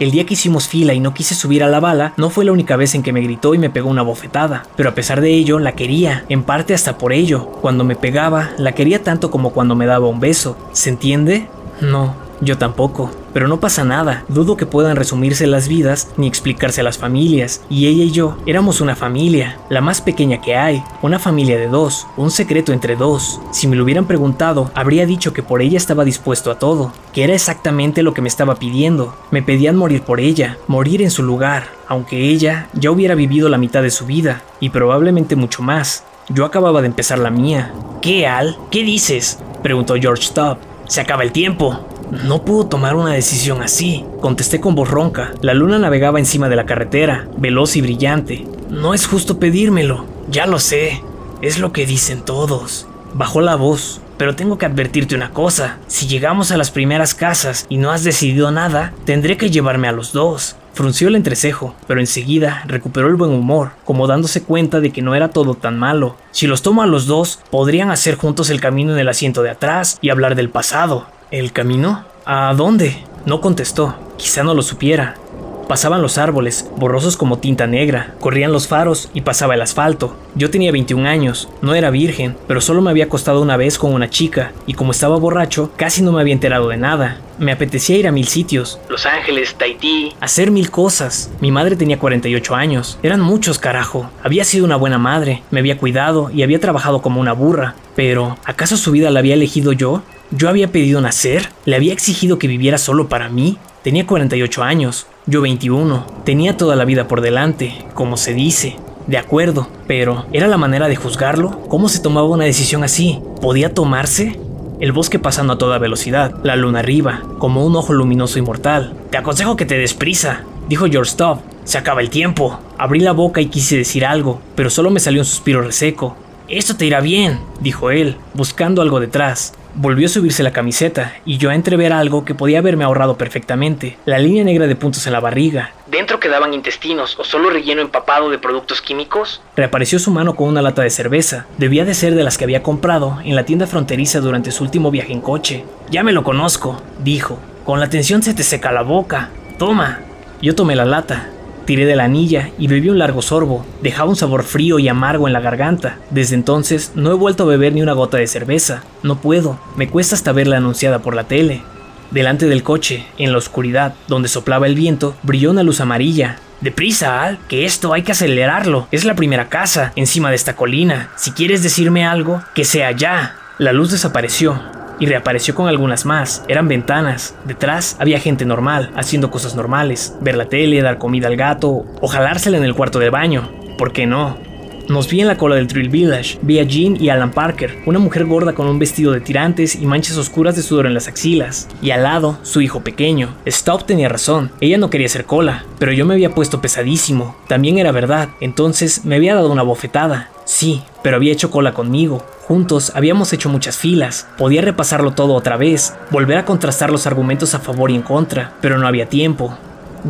el día que hicimos fila y no quise subir a la bala, no fue la única vez en que me gritó y me pegó una bofetada, pero a pesar de ello, la quería, en parte hasta por ello. Cuando me pegaba, la quería tanto como cuando me daba un beso. ¿Se entiende? No, yo tampoco. Pero no pasa nada, dudo que puedan resumirse las vidas ni explicarse las familias, y ella y yo éramos una familia, la más pequeña que hay, una familia de dos, un secreto entre dos. Si me lo hubieran preguntado, habría dicho que por ella estaba dispuesto a todo, que era exactamente lo que me estaba pidiendo. Me pedían morir por ella, morir en su lugar, aunque ella ya hubiera vivido la mitad de su vida, y probablemente mucho más. Yo acababa de empezar la mía. ¿Qué, Al? ¿Qué dices? preguntó George Stubb. Se acaba el tiempo. No puedo tomar una decisión así, contesté con voz ronca. La luna navegaba encima de la carretera, veloz y brillante. No es justo pedírmelo. Ya lo sé. Es lo que dicen todos. Bajó la voz. Pero tengo que advertirte una cosa. Si llegamos a las primeras casas y no has decidido nada, tendré que llevarme a los dos. Frunció el entrecejo, pero enseguida recuperó el buen humor, como dándose cuenta de que no era todo tan malo. Si los tomo a los dos, podrían hacer juntos el camino en el asiento de atrás y hablar del pasado. ¿El camino? ¿A dónde? No contestó. Quizá no lo supiera. Pasaban los árboles, borrosos como tinta negra, corrían los faros y pasaba el asfalto. Yo tenía 21 años, no era virgen, pero solo me había acostado una vez con una chica, y como estaba borracho, casi no me había enterado de nada. Me apetecía ir a mil sitios. Los Ángeles, Tahití. Hacer mil cosas. Mi madre tenía 48 años. Eran muchos, carajo. Había sido una buena madre, me había cuidado y había trabajado como una burra. Pero, ¿acaso su vida la había elegido yo? ¿Yo había pedido nacer? ¿Le había exigido que viviera solo para mí? Tenía 48 años, yo 21. Tenía toda la vida por delante, como se dice. De acuerdo, pero ¿era la manera de juzgarlo? ¿Cómo se tomaba una decisión así? ¿Podía tomarse? El bosque pasando a toda velocidad, la luna arriba, como un ojo luminoso y mortal. Te aconsejo que te des prisa, dijo George Stubb. Se acaba el tiempo. Abrí la boca y quise decir algo, pero solo me salió un suspiro reseco. Esto te irá bien, dijo él, buscando algo detrás. Volvió a subirse la camiseta y yo a entrever algo que podía haberme ahorrado perfectamente, la línea negra de puntos en la barriga. ¿Dentro quedaban intestinos o solo relleno empapado de productos químicos? Reapareció su mano con una lata de cerveza. Debía de ser de las que había comprado en la tienda fronteriza durante su último viaje en coche. Ya me lo conozco, dijo. Con la tensión se te seca la boca. Toma. Yo tomé la lata. Tiré de la anilla y bebí un largo sorbo. Dejaba un sabor frío y amargo en la garganta. Desde entonces no he vuelto a beber ni una gota de cerveza. No puedo. Me cuesta hasta verla anunciada por la tele. Delante del coche, en la oscuridad, donde soplaba el viento, brilló una luz amarilla. Deprisa, Al, que esto hay que acelerarlo. Es la primera casa, encima de esta colina. Si quieres decirme algo, que sea ya. La luz desapareció y reapareció con algunas más. Eran ventanas. Detrás había gente normal, haciendo cosas normales. Ver la tele, dar comida al gato o jalársela en el cuarto de baño. ¿Por qué no? Nos vi en la cola del Trill Village. Vi a Jean y Alan Parker, una mujer gorda con un vestido de tirantes y manchas oscuras de sudor en las axilas. Y al lado, su hijo pequeño. Stop tenía razón. Ella no quería hacer cola, pero yo me había puesto pesadísimo. También era verdad. Entonces me había dado una bofetada. Sí, pero había hecho cola conmigo. Juntos habíamos hecho muchas filas, podía repasarlo todo otra vez, volver a contrastar los argumentos a favor y en contra, pero no había tiempo.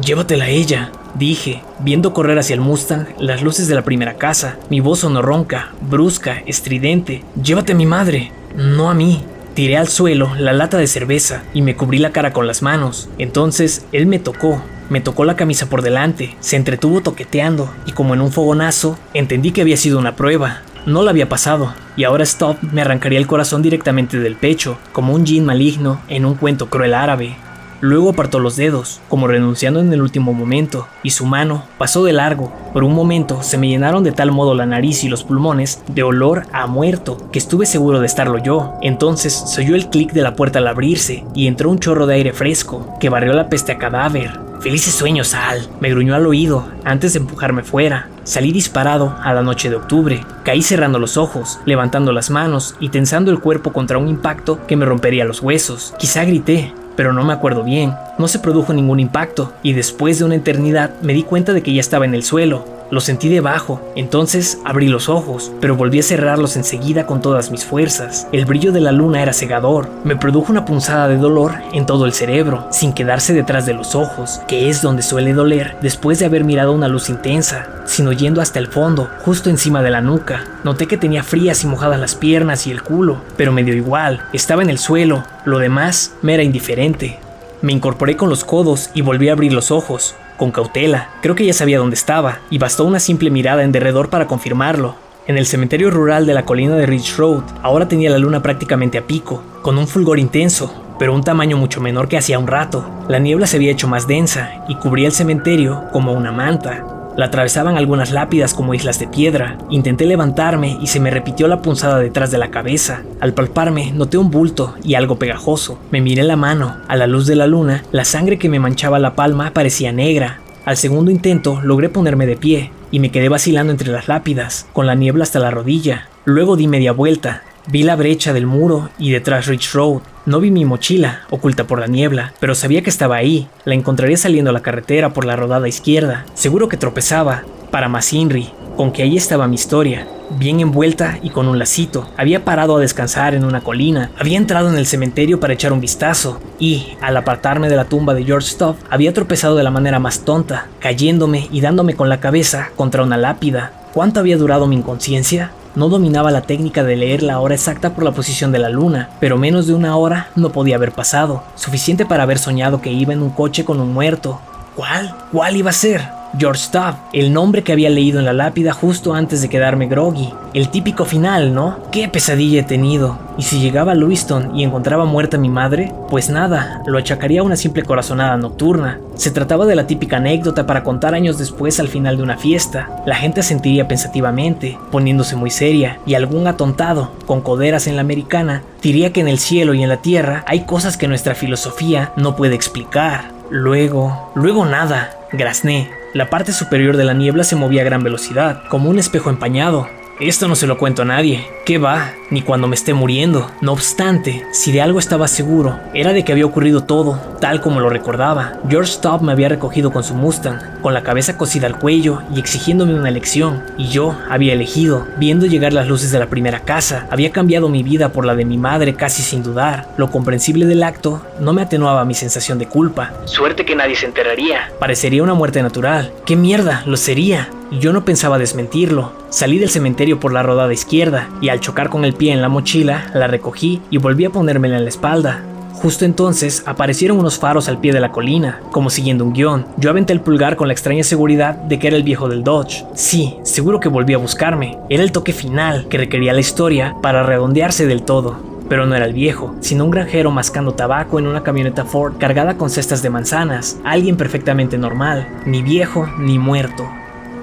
Llévatela a ella, dije, viendo correr hacia el Mustang las luces de la primera casa. Mi voz sonó ronca, brusca, estridente. Llévate a mi madre, no a mí. Tiré al suelo la lata de cerveza y me cubrí la cara con las manos. Entonces él me tocó, me tocó la camisa por delante, se entretuvo toqueteando y como en un fogonazo, entendí que había sido una prueba. No la había pasado, y ahora Stop me arrancaría el corazón directamente del pecho, como un jean maligno en un cuento cruel árabe. Luego apartó los dedos, como renunciando en el último momento, y su mano pasó de largo. Por un momento se me llenaron de tal modo la nariz y los pulmones de olor a muerto, que estuve seguro de estarlo yo. Entonces se oyó el clic de la puerta al abrirse, y entró un chorro de aire fresco, que barrió la peste a cadáver. Felices sueños, Al, me gruñó al oído antes de empujarme fuera. Salí disparado a la noche de octubre. Caí cerrando los ojos, levantando las manos y tensando el cuerpo contra un impacto que me rompería los huesos. Quizá grité, pero no me acuerdo bien. No se produjo ningún impacto, y después de una eternidad me di cuenta de que ya estaba en el suelo. Lo sentí debajo, entonces abrí los ojos, pero volví a cerrarlos enseguida con todas mis fuerzas. El brillo de la luna era cegador, me produjo una punzada de dolor en todo el cerebro, sin quedarse detrás de los ojos, que es donde suele doler después de haber mirado una luz intensa, sino yendo hasta el fondo, justo encima de la nuca. Noté que tenía frías y mojadas las piernas y el culo, pero me dio igual, estaba en el suelo, lo demás me era indiferente. Me incorporé con los codos y volví a abrir los ojos con cautela. Creo que ya sabía dónde estaba, y bastó una simple mirada en derredor para confirmarlo. En el cementerio rural de la colina de Ridge Road, ahora tenía la luna prácticamente a pico, con un fulgor intenso, pero un tamaño mucho menor que hacía un rato. La niebla se había hecho más densa y cubría el cementerio como una manta. La atravesaban algunas lápidas como islas de piedra. Intenté levantarme y se me repitió la punzada detrás de la cabeza. Al palparme noté un bulto y algo pegajoso. Me miré la mano. A la luz de la luna, la sangre que me manchaba la palma parecía negra. Al segundo intento logré ponerme de pie y me quedé vacilando entre las lápidas, con la niebla hasta la rodilla. Luego di media vuelta. Vi la brecha del muro y detrás Ridge Road. No vi mi mochila, oculta por la niebla, pero sabía que estaba ahí. La encontraría saliendo a la carretera por la rodada izquierda. Seguro que tropezaba. Para más Inri, con que ahí estaba mi historia, bien envuelta y con un lacito. Había parado a descansar en una colina, había entrado en el cementerio para echar un vistazo, y, al apartarme de la tumba de George Stubb, había tropezado de la manera más tonta, cayéndome y dándome con la cabeza contra una lápida. ¿Cuánto había durado mi inconsciencia? No dominaba la técnica de leer la hora exacta por la posición de la luna, pero menos de una hora no podía haber pasado, suficiente para haber soñado que iba en un coche con un muerto. ¿Cuál? ¿Cuál iba a ser? George Stubb, el nombre que había leído en la lápida justo antes de quedarme groggy. El típico final, ¿no? Qué pesadilla he tenido. Y si llegaba a Lewiston y encontraba muerta a mi madre, pues nada, lo achacaría a una simple corazonada nocturna. Se trataba de la típica anécdota para contar años después al final de una fiesta. La gente sentiría pensativamente, poniéndose muy seria, y algún atontado, con coderas en la americana, diría que en el cielo y en la tierra hay cosas que nuestra filosofía no puede explicar. Luego, luego nada, grazné. La parte superior de la niebla se movía a gran velocidad, como un espejo empañado. Esto no se lo cuento a nadie. ¿Qué va? Ni cuando me esté muriendo. No obstante, si de algo estaba seguro, era de que había ocurrido todo, tal como lo recordaba. George Stubb me había recogido con su Mustang, con la cabeza cosida al cuello y exigiéndome una elección. Y yo había elegido, viendo llegar las luces de la primera casa. Había cambiado mi vida por la de mi madre casi sin dudar. Lo comprensible del acto no me atenuaba mi sensación de culpa. Suerte que nadie se enteraría. Parecería una muerte natural. ¿Qué mierda? Lo sería. Yo no pensaba desmentirlo. Salí del cementerio por la rodada izquierda y al chocar con el pie en la mochila, la recogí y volví a ponérmela en la espalda. Justo entonces aparecieron unos faros al pie de la colina, como siguiendo un guion. Yo aventé el pulgar con la extraña seguridad de que era el viejo del Dodge. Sí, seguro que volvió a buscarme. Era el toque final que requería la historia para redondearse del todo. Pero no era el viejo, sino un granjero mascando tabaco en una camioneta Ford cargada con cestas de manzanas. Alguien perfectamente normal, ni viejo ni muerto.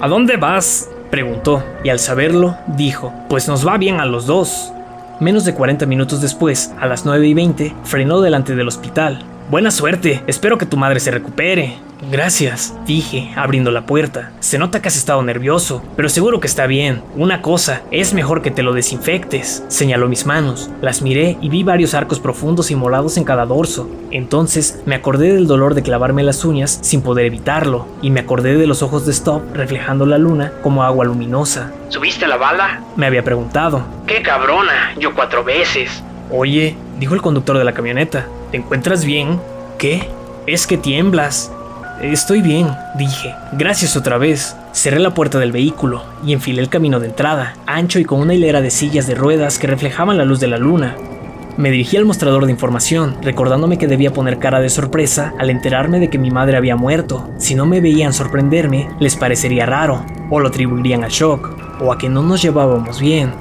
¿A dónde vas? preguntó, y al saberlo, dijo, pues nos va bien a los dos. Menos de 40 minutos después, a las 9 y 20, frenó delante del hospital. Buena suerte, espero que tu madre se recupere. Gracias, dije, abriendo la puerta. Se nota que has estado nervioso, pero seguro que está bien. Una cosa, es mejor que te lo desinfectes. Señaló mis manos, las miré y vi varios arcos profundos y morados en cada dorso. Entonces me acordé del dolor de clavarme las uñas sin poder evitarlo, y me acordé de los ojos de Stop reflejando la luna como agua luminosa. ¿Subiste la bala? Me había preguntado. ¡Qué cabrona! Yo cuatro veces. Oye, dijo el conductor de la camioneta, ¿te encuentras bien? ¿Qué? Es que tiemblas. Estoy bien, dije. Gracias otra vez. Cerré la puerta del vehículo y enfilé el camino de entrada, ancho y con una hilera de sillas de ruedas que reflejaban la luz de la luna. Me dirigí al mostrador de información, recordándome que debía poner cara de sorpresa al enterarme de que mi madre había muerto. Si no me veían sorprenderme, les parecería raro, o lo atribuirían al shock, o a que no nos llevábamos bien,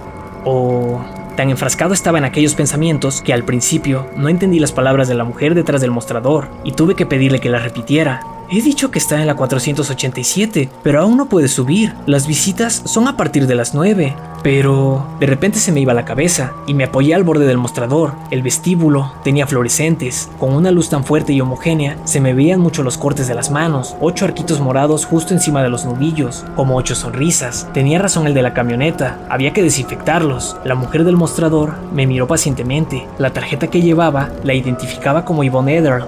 o... Tan enfrascado estaba en aquellos pensamientos que al principio no entendí las palabras de la mujer detrás del mostrador y tuve que pedirle que las repitiera. He dicho que está en la 487, pero aún no puede subir. Las visitas son a partir de las 9. Pero de repente se me iba la cabeza y me apoyé al borde del mostrador. El vestíbulo tenía fluorescentes. Con una luz tan fuerte y homogénea, se me veían mucho los cortes de las manos, ocho arquitos morados justo encima de los nudillos, como ocho sonrisas. Tenía razón el de la camioneta, había que desinfectarlos. La mujer del mostrador me miró pacientemente. La tarjeta que llevaba la identificaba como Yvonne Eder.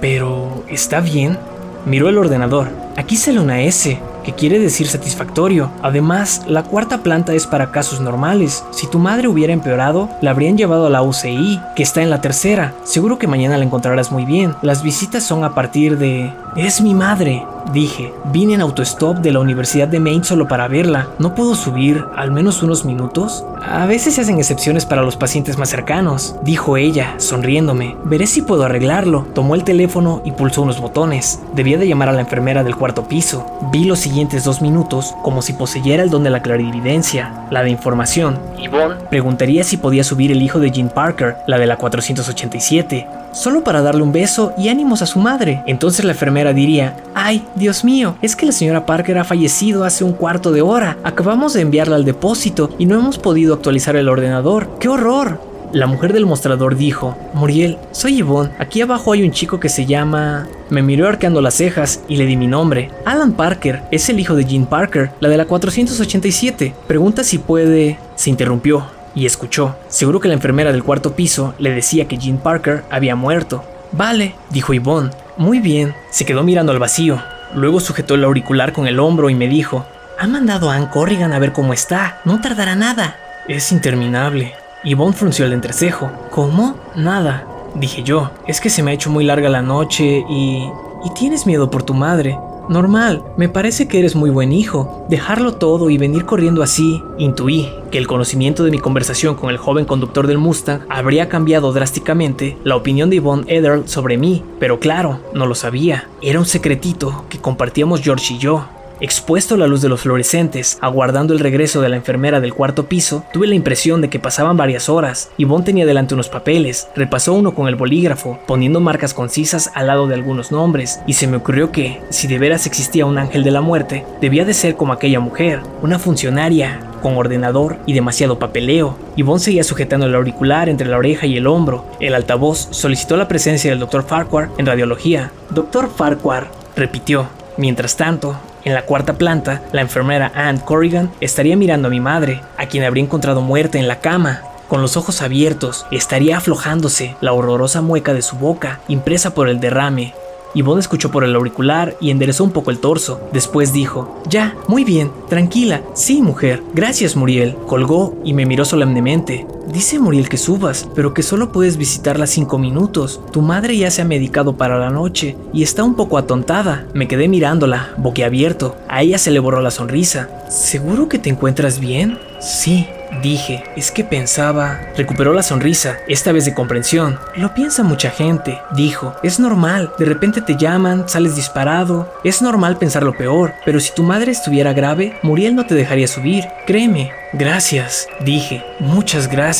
Pero, ¿está bien? Miró el ordenador. Aquí sale una S, que quiere decir satisfactorio. Además, la cuarta planta es para casos normales. Si tu madre hubiera empeorado, la habrían llevado a la UCI, que está en la tercera. Seguro que mañana la encontrarás muy bien. Las visitas son a partir de... Es mi madre, dije. Vine en autostop de la Universidad de Maine solo para verla. ¿No puedo subir al menos unos minutos? A veces se hacen excepciones para los pacientes más cercanos, dijo ella, sonriéndome. Veré si puedo arreglarlo. Tomó el teléfono y pulsó unos botones. Debía de llamar a la enfermera del cuarto piso. Vi los siguientes dos minutos como si poseyera el don de la clarividencia, la de información. Yvonne, Preguntaría si podía subir el hijo de Jean Parker, la de la 487, solo para darle un beso y ánimos a su madre. Entonces la enfermera diría, ay, Dios mío, es que la señora Parker ha fallecido hace un cuarto de hora. Acabamos de enviarla al depósito y no hemos podido actualizar el ordenador. ¡Qué horror! La mujer del mostrador dijo, Muriel, soy Yvonne, aquí abajo hay un chico que se llama... Me miró arqueando las cejas y le di mi nombre. Alan Parker, es el hijo de Jean Parker, la de la 487. Pregunta si puede... Se interrumpió y escuchó. Seguro que la enfermera del cuarto piso le decía que Jean Parker había muerto. Vale, dijo Yvonne. Muy bien. Se quedó mirando al vacío. Luego sujetó el auricular con el hombro y me dijo, ha mandado a Ann Corrigan a ver cómo está. No tardará nada. Es interminable. Yvonne frunció el entrecejo. ¿Cómo? Nada. Dije yo. Es que se me ha hecho muy larga la noche y... Y tienes miedo por tu madre. Normal, me parece que eres muy buen hijo. Dejarlo todo y venir corriendo así. Intuí que el conocimiento de mi conversación con el joven conductor del Mustang habría cambiado drásticamente la opinión de Yvonne Eder sobre mí, pero claro, no lo sabía. Era un secretito que compartíamos George y yo. Expuesto a la luz de los fluorescentes, aguardando el regreso de la enfermera del cuarto piso, tuve la impresión de que pasaban varias horas. Yvonne tenía delante unos papeles, repasó uno con el bolígrafo, poniendo marcas concisas al lado de algunos nombres, y se me ocurrió que, si de veras existía un ángel de la muerte, debía de ser como aquella mujer, una funcionaria, con ordenador y demasiado papeleo. Yvonne seguía sujetando el auricular entre la oreja y el hombro. El altavoz solicitó la presencia del Dr. Farquhar en radiología. Dr. Farquhar, repitió. Mientras tanto, en la cuarta planta, la enfermera Ann Corrigan estaría mirando a mi madre, a quien habría encontrado muerta en la cama. Con los ojos abiertos, estaría aflojándose la horrorosa mueca de su boca, impresa por el derrame. Yvonne escuchó por el auricular y enderezó un poco el torso. Después dijo, Ya, muy bien, tranquila. Sí, mujer. Gracias, Muriel. Colgó y me miró solemnemente. Dice Muriel que subas, pero que solo puedes visitarla cinco minutos. Tu madre ya se ha medicado para la noche y está un poco atontada. Me quedé mirándola, boquiabierto. A ella se le borró la sonrisa. ¿Seguro que te encuentras bien? Sí, Dije, es que pensaba... Recuperó la sonrisa, esta vez de comprensión. Lo piensa mucha gente. Dijo, es normal, de repente te llaman, sales disparado. Es normal pensar lo peor, pero si tu madre estuviera grave, Muriel no te dejaría subir. Créeme. Gracias, dije, muchas gracias.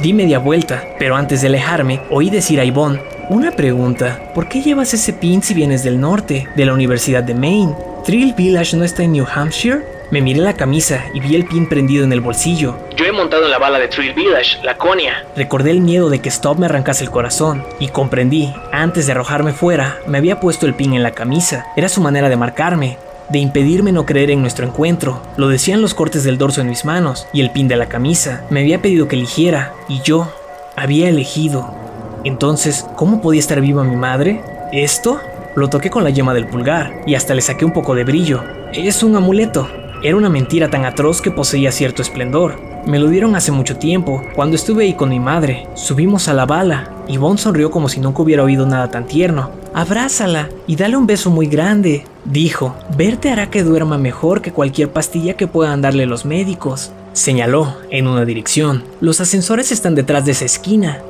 Di media vuelta, pero antes de alejarme, oí decir a Yvonne, una pregunta, ¿por qué llevas ese pin si vienes del norte, de la Universidad de Maine? ¿Thrill Village no está en New Hampshire? Me miré la camisa y vi el pin prendido en el bolsillo. Yo he montado en la bala de Thrill Village, Laconia. Recordé el miedo de que Stop me arrancase el corazón y comprendí, antes de arrojarme fuera, me había puesto el pin en la camisa. Era su manera de marcarme, de impedirme no creer en nuestro encuentro. Lo decían los cortes del dorso en mis manos y el pin de la camisa. Me había pedido que eligiera y yo había elegido. Entonces, ¿cómo podía estar viva mi madre? ¿Esto? Lo toqué con la yema del pulgar y hasta le saqué un poco de brillo. Es un amuleto. Era una mentira tan atroz que poseía cierto esplendor. Me lo dieron hace mucho tiempo, cuando estuve ahí con mi madre. Subimos a la bala. y Bon sonrió como si nunca hubiera oído nada tan tierno. Abrázala y dale un beso muy grande, dijo. Verte hará que duerma mejor que cualquier pastilla que puedan darle los médicos. Señaló, en una dirección. Los ascensores están detrás de esa esquina.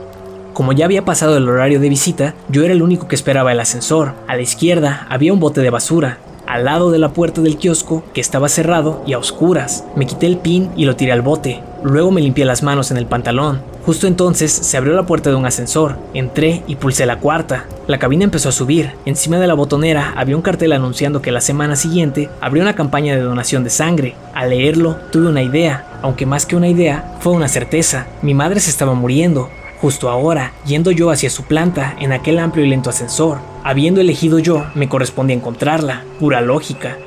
Como ya había pasado el horario de visita, yo era el único que esperaba el ascensor. A la izquierda había un bote de basura. Al lado de la puerta del kiosco, que estaba cerrado y a oscuras, me quité el pin y lo tiré al bote. Luego me limpié las manos en el pantalón. Justo entonces se abrió la puerta de un ascensor. Entré y pulsé la cuarta. La cabina empezó a subir. Encima de la botonera había un cartel anunciando que la semana siguiente habría una campaña de donación de sangre. Al leerlo, tuve una idea, aunque más que una idea, fue una certeza. Mi madre se estaba muriendo. Justo ahora, yendo yo hacia su planta en aquel amplio y lento ascensor, habiendo elegido yo, me correspondía encontrarla, pura lógica.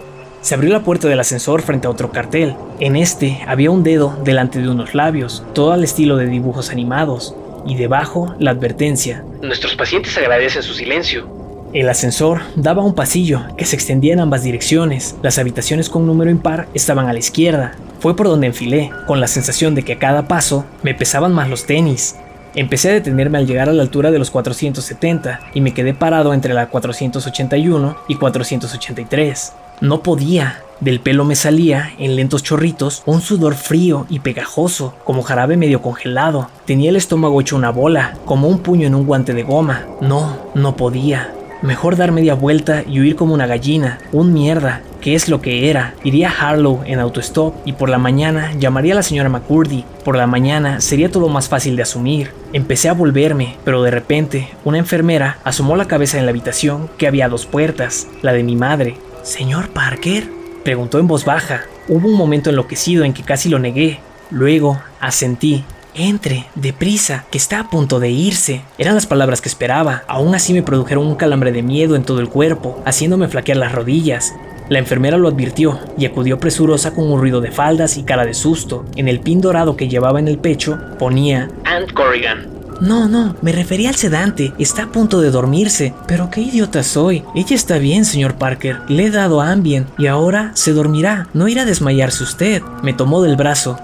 Se abrió la puerta del ascensor frente a otro cartel. En este había un dedo delante de unos labios, todo al estilo de dibujos animados, y debajo la advertencia. Nuestros pacientes agradecen su silencio. El ascensor daba un pasillo que se extendía en ambas direcciones. Las habitaciones con número impar estaban a la izquierda. Fue por donde enfilé, con la sensación de que a cada paso me pesaban más los tenis. Empecé a detenerme al llegar a la altura de los 470 y me quedé parado entre la 481 y 483. No podía. Del pelo me salía, en lentos chorritos, un sudor frío y pegajoso, como jarabe medio congelado. Tenía el estómago hecho una bola, como un puño en un guante de goma. No, no podía. Mejor dar media vuelta y huir como una gallina, un mierda, que es lo que era. Iría a Harlow en autostop y por la mañana llamaría a la señora McCurdy. Por la mañana sería todo más fácil de asumir. Empecé a volverme, pero de repente una enfermera asomó la cabeza en la habitación que había dos puertas, la de mi madre. ¿Señor Parker? Preguntó en voz baja. Hubo un momento enloquecido en que casi lo negué. Luego asentí entre, deprisa, que está a punto de irse. Eran las palabras que esperaba. Aún así me produjeron un calambre de miedo en todo el cuerpo, haciéndome flaquear las rodillas. La enfermera lo advirtió y acudió presurosa con un ruido de faldas y cara de susto. En el pin dorado que llevaba en el pecho ponía Aunt Corrigan. No, no, me refería al sedante. Está a punto de dormirse. Pero qué idiota soy. Ella está bien, señor Parker. Le he dado Ambien y ahora se dormirá. No irá a desmayarse usted. Me tomó del brazo.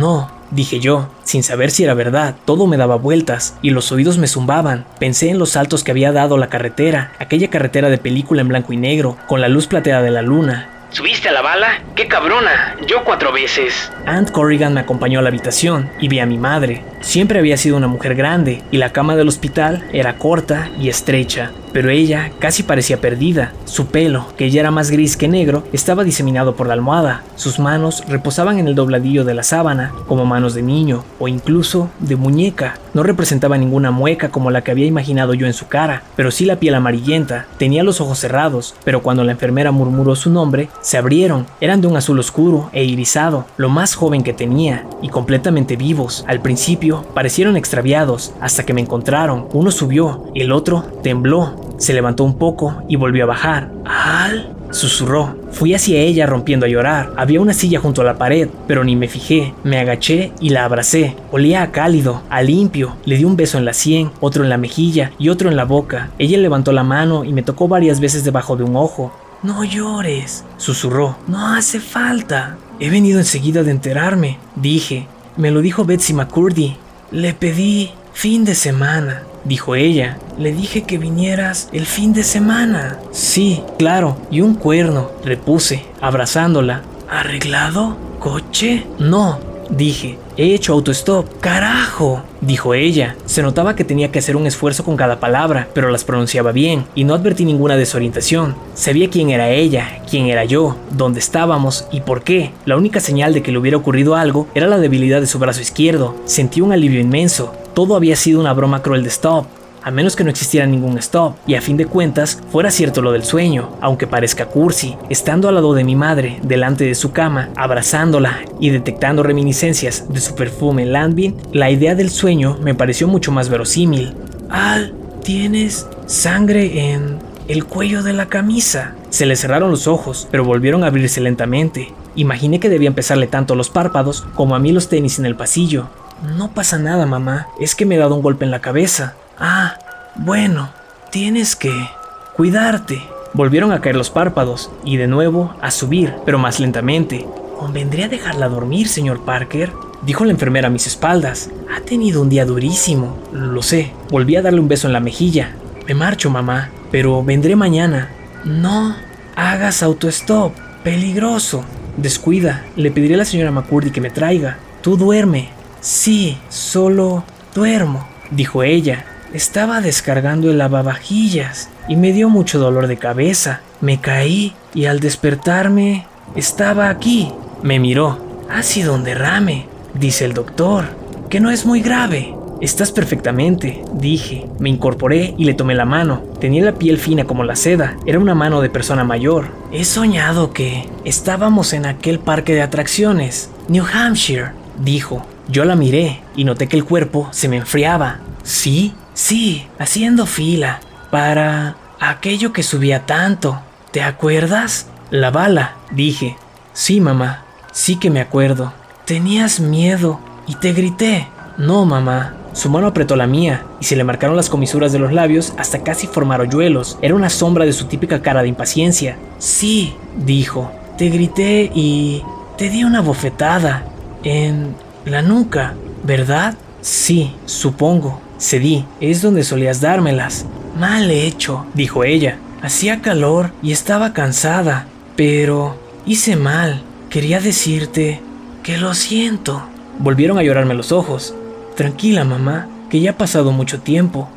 No, dije yo, sin saber si era verdad. Todo me daba vueltas y los oídos me zumbaban. Pensé en los saltos que había dado la carretera, aquella carretera de película en blanco y negro, con la luz plateada de la luna. ¿Subiste a la bala? ¡Qué cabrona! Yo cuatro veces. Aunt Corrigan me acompañó a la habitación y vi a mi madre. Siempre había sido una mujer grande y la cama del hospital era corta y estrecha, pero ella casi parecía perdida. Su pelo, que ya era más gris que negro, estaba diseminado por la almohada. Sus manos reposaban en el dobladillo de la sábana, como manos de niño o incluso de muñeca. No representaba ninguna mueca como la que había imaginado yo en su cara, pero sí la piel amarillenta. Tenía los ojos cerrados, pero cuando la enfermera murmuró su nombre, se abrieron. Eran de un azul oscuro e irisado, lo más joven que tenía, y completamente vivos. Al principio parecieron extraviados, hasta que me encontraron. Uno subió, el otro tembló. Se levantó un poco y volvió a bajar. ¡Al! Susurró. Fui hacia ella rompiendo a llorar. Había una silla junto a la pared, pero ni me fijé. Me agaché y la abracé. Olía a cálido, a limpio. Le di un beso en la sien, otro en la mejilla y otro en la boca. Ella levantó la mano y me tocó varias veces debajo de un ojo. No llores, susurró. No hace falta. He venido enseguida de enterarme, dije. Me lo dijo Betsy McCurdy. Le pedí fin de semana, dijo ella. Le dije que vinieras el fin de semana. Sí, claro, y un cuerno, repuse, abrazándola. ¿Arreglado? ¿Coche? No, dije. He hecho autostop. ¡Carajo! dijo ella. Se notaba que tenía que hacer un esfuerzo con cada palabra, pero las pronunciaba bien, y no advertí ninguna desorientación. Sabía quién era ella, quién era yo, dónde estábamos y por qué. La única señal de que le hubiera ocurrido algo era la debilidad de su brazo izquierdo. Sentí un alivio inmenso. Todo había sido una broma cruel de Stop a menos que no existiera ningún stop, y a fin de cuentas fuera cierto lo del sueño, aunque parezca cursi, estando al lado de mi madre, delante de su cama, abrazándola y detectando reminiscencias de su perfume Landvin, la idea del sueño me pareció mucho más verosímil. Al, tienes sangre en el cuello de la camisa. Se le cerraron los ojos, pero volvieron a abrirse lentamente. Imaginé que debían pesarle tanto los párpados como a mí los tenis en el pasillo. No pasa nada, mamá. Es que me he dado un golpe en la cabeza. Ah, bueno, tienes que cuidarte. Volvieron a caer los párpados y de nuevo a subir, pero más lentamente. ¿Convendría dejarla dormir, señor Parker? Dijo la enfermera a mis espaldas. Ha tenido un día durísimo. Lo sé. Volví a darle un beso en la mejilla. Me marcho, mamá, pero vendré mañana. No hagas autostop. Peligroso. Descuida. Le pediré a la señora McCurdy que me traiga. Tú duerme. Sí, solo duermo, dijo ella, estaba descargando el lavavajillas y me dio mucho dolor de cabeza. Me caí y al despertarme estaba aquí. Me miró. Ha sido un derrame, dice el doctor, que no es muy grave. Estás perfectamente, dije. Me incorporé y le tomé la mano. Tenía la piel fina como la seda. Era una mano de persona mayor. He soñado que estábamos en aquel parque de atracciones, New Hampshire, dijo. Yo la miré y noté que el cuerpo se me enfriaba. Sí, Sí, haciendo fila para aquello que subía tanto. ¿Te acuerdas? La bala, dije. Sí, mamá, sí que me acuerdo. Tenías miedo y te grité. No, mamá. Su mano apretó la mía y se le marcaron las comisuras de los labios hasta casi formar hoyuelos. Era una sombra de su típica cara de impaciencia. Sí, dijo. Te grité y te di una bofetada en la nuca, ¿verdad? Sí, supongo. Cedí, es donde solías dármelas. Mal hecho, dijo ella. Hacía calor y estaba cansada, pero hice mal. Quería decirte que lo siento. Volvieron a llorarme los ojos. Tranquila, mamá, que ya ha pasado mucho tiempo.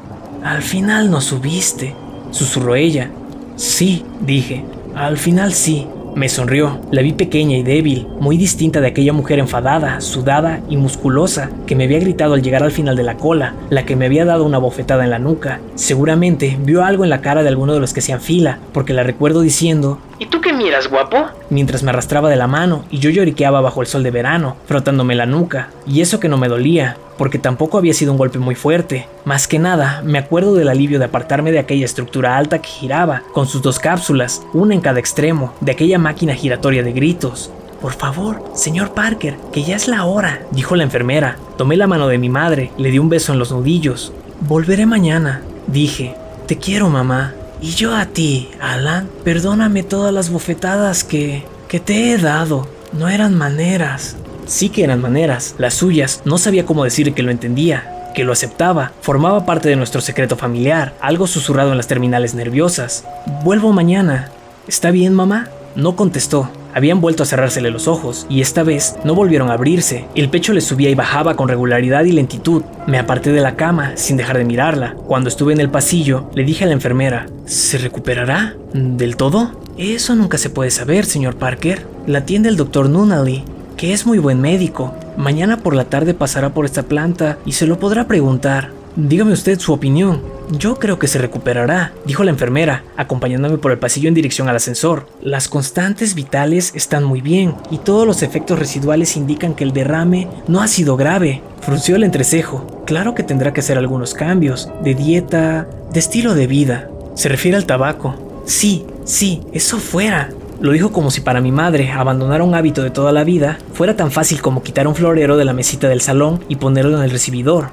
Al final no subiste, susurró ella. Sí, dije. Al final sí, me sonrió. La vi pequeña y débil, muy distinta de aquella mujer enfadada, sudada y musculosa que me había gritado al llegar al final de la cola, la que me había dado una bofetada en la nuca. Seguramente vio algo en la cara de alguno de los que hacían fila, porque la recuerdo diciendo, ¿Y tú qué miras, guapo? Mientras me arrastraba de la mano y yo lloriqueaba bajo el sol de verano, frotándome la nuca, y eso que no me dolía, porque tampoco había sido un golpe muy fuerte. Más que nada, me acuerdo del alivio de apartarme de aquella estructura alta que giraba, con sus dos cápsulas, una en cada extremo, de aquella máquina giratoria de gritos. Por favor, señor Parker, que ya es la hora, dijo la enfermera. Tomé la mano de mi madre, le di un beso en los nudillos. Volveré mañana, dije. Te quiero, mamá. Y yo a ti, Alan, perdóname todas las bofetadas que... que te he dado. No eran maneras. Sí que eran maneras, las suyas, no sabía cómo decir que lo entendía, que lo aceptaba, formaba parte de nuestro secreto familiar, algo susurrado en las terminales nerviosas. Vuelvo mañana. ¿Está bien, mamá? No contestó. Habían vuelto a cerrársele los ojos, y esta vez no volvieron a abrirse. El pecho le subía y bajaba con regularidad y lentitud. Me aparté de la cama, sin dejar de mirarla. Cuando estuve en el pasillo, le dije a la enfermera, ¿se recuperará? ¿Del todo? Eso nunca se puede saber, señor Parker. La atiende el doctor Nunnally que es muy buen médico. Mañana por la tarde pasará por esta planta y se lo podrá preguntar. Dígame usted su opinión. Yo creo que se recuperará, dijo la enfermera, acompañándome por el pasillo en dirección al ascensor. Las constantes vitales están muy bien y todos los efectos residuales indican que el derrame no ha sido grave. Frunció el entrecejo. Claro que tendrá que hacer algunos cambios, de dieta, de estilo de vida. ¿Se refiere al tabaco? Sí, sí, eso fuera. Lo dijo como si para mi madre abandonar un hábito de toda la vida fuera tan fácil como quitar un florero de la mesita del salón y ponerlo en el recibidor.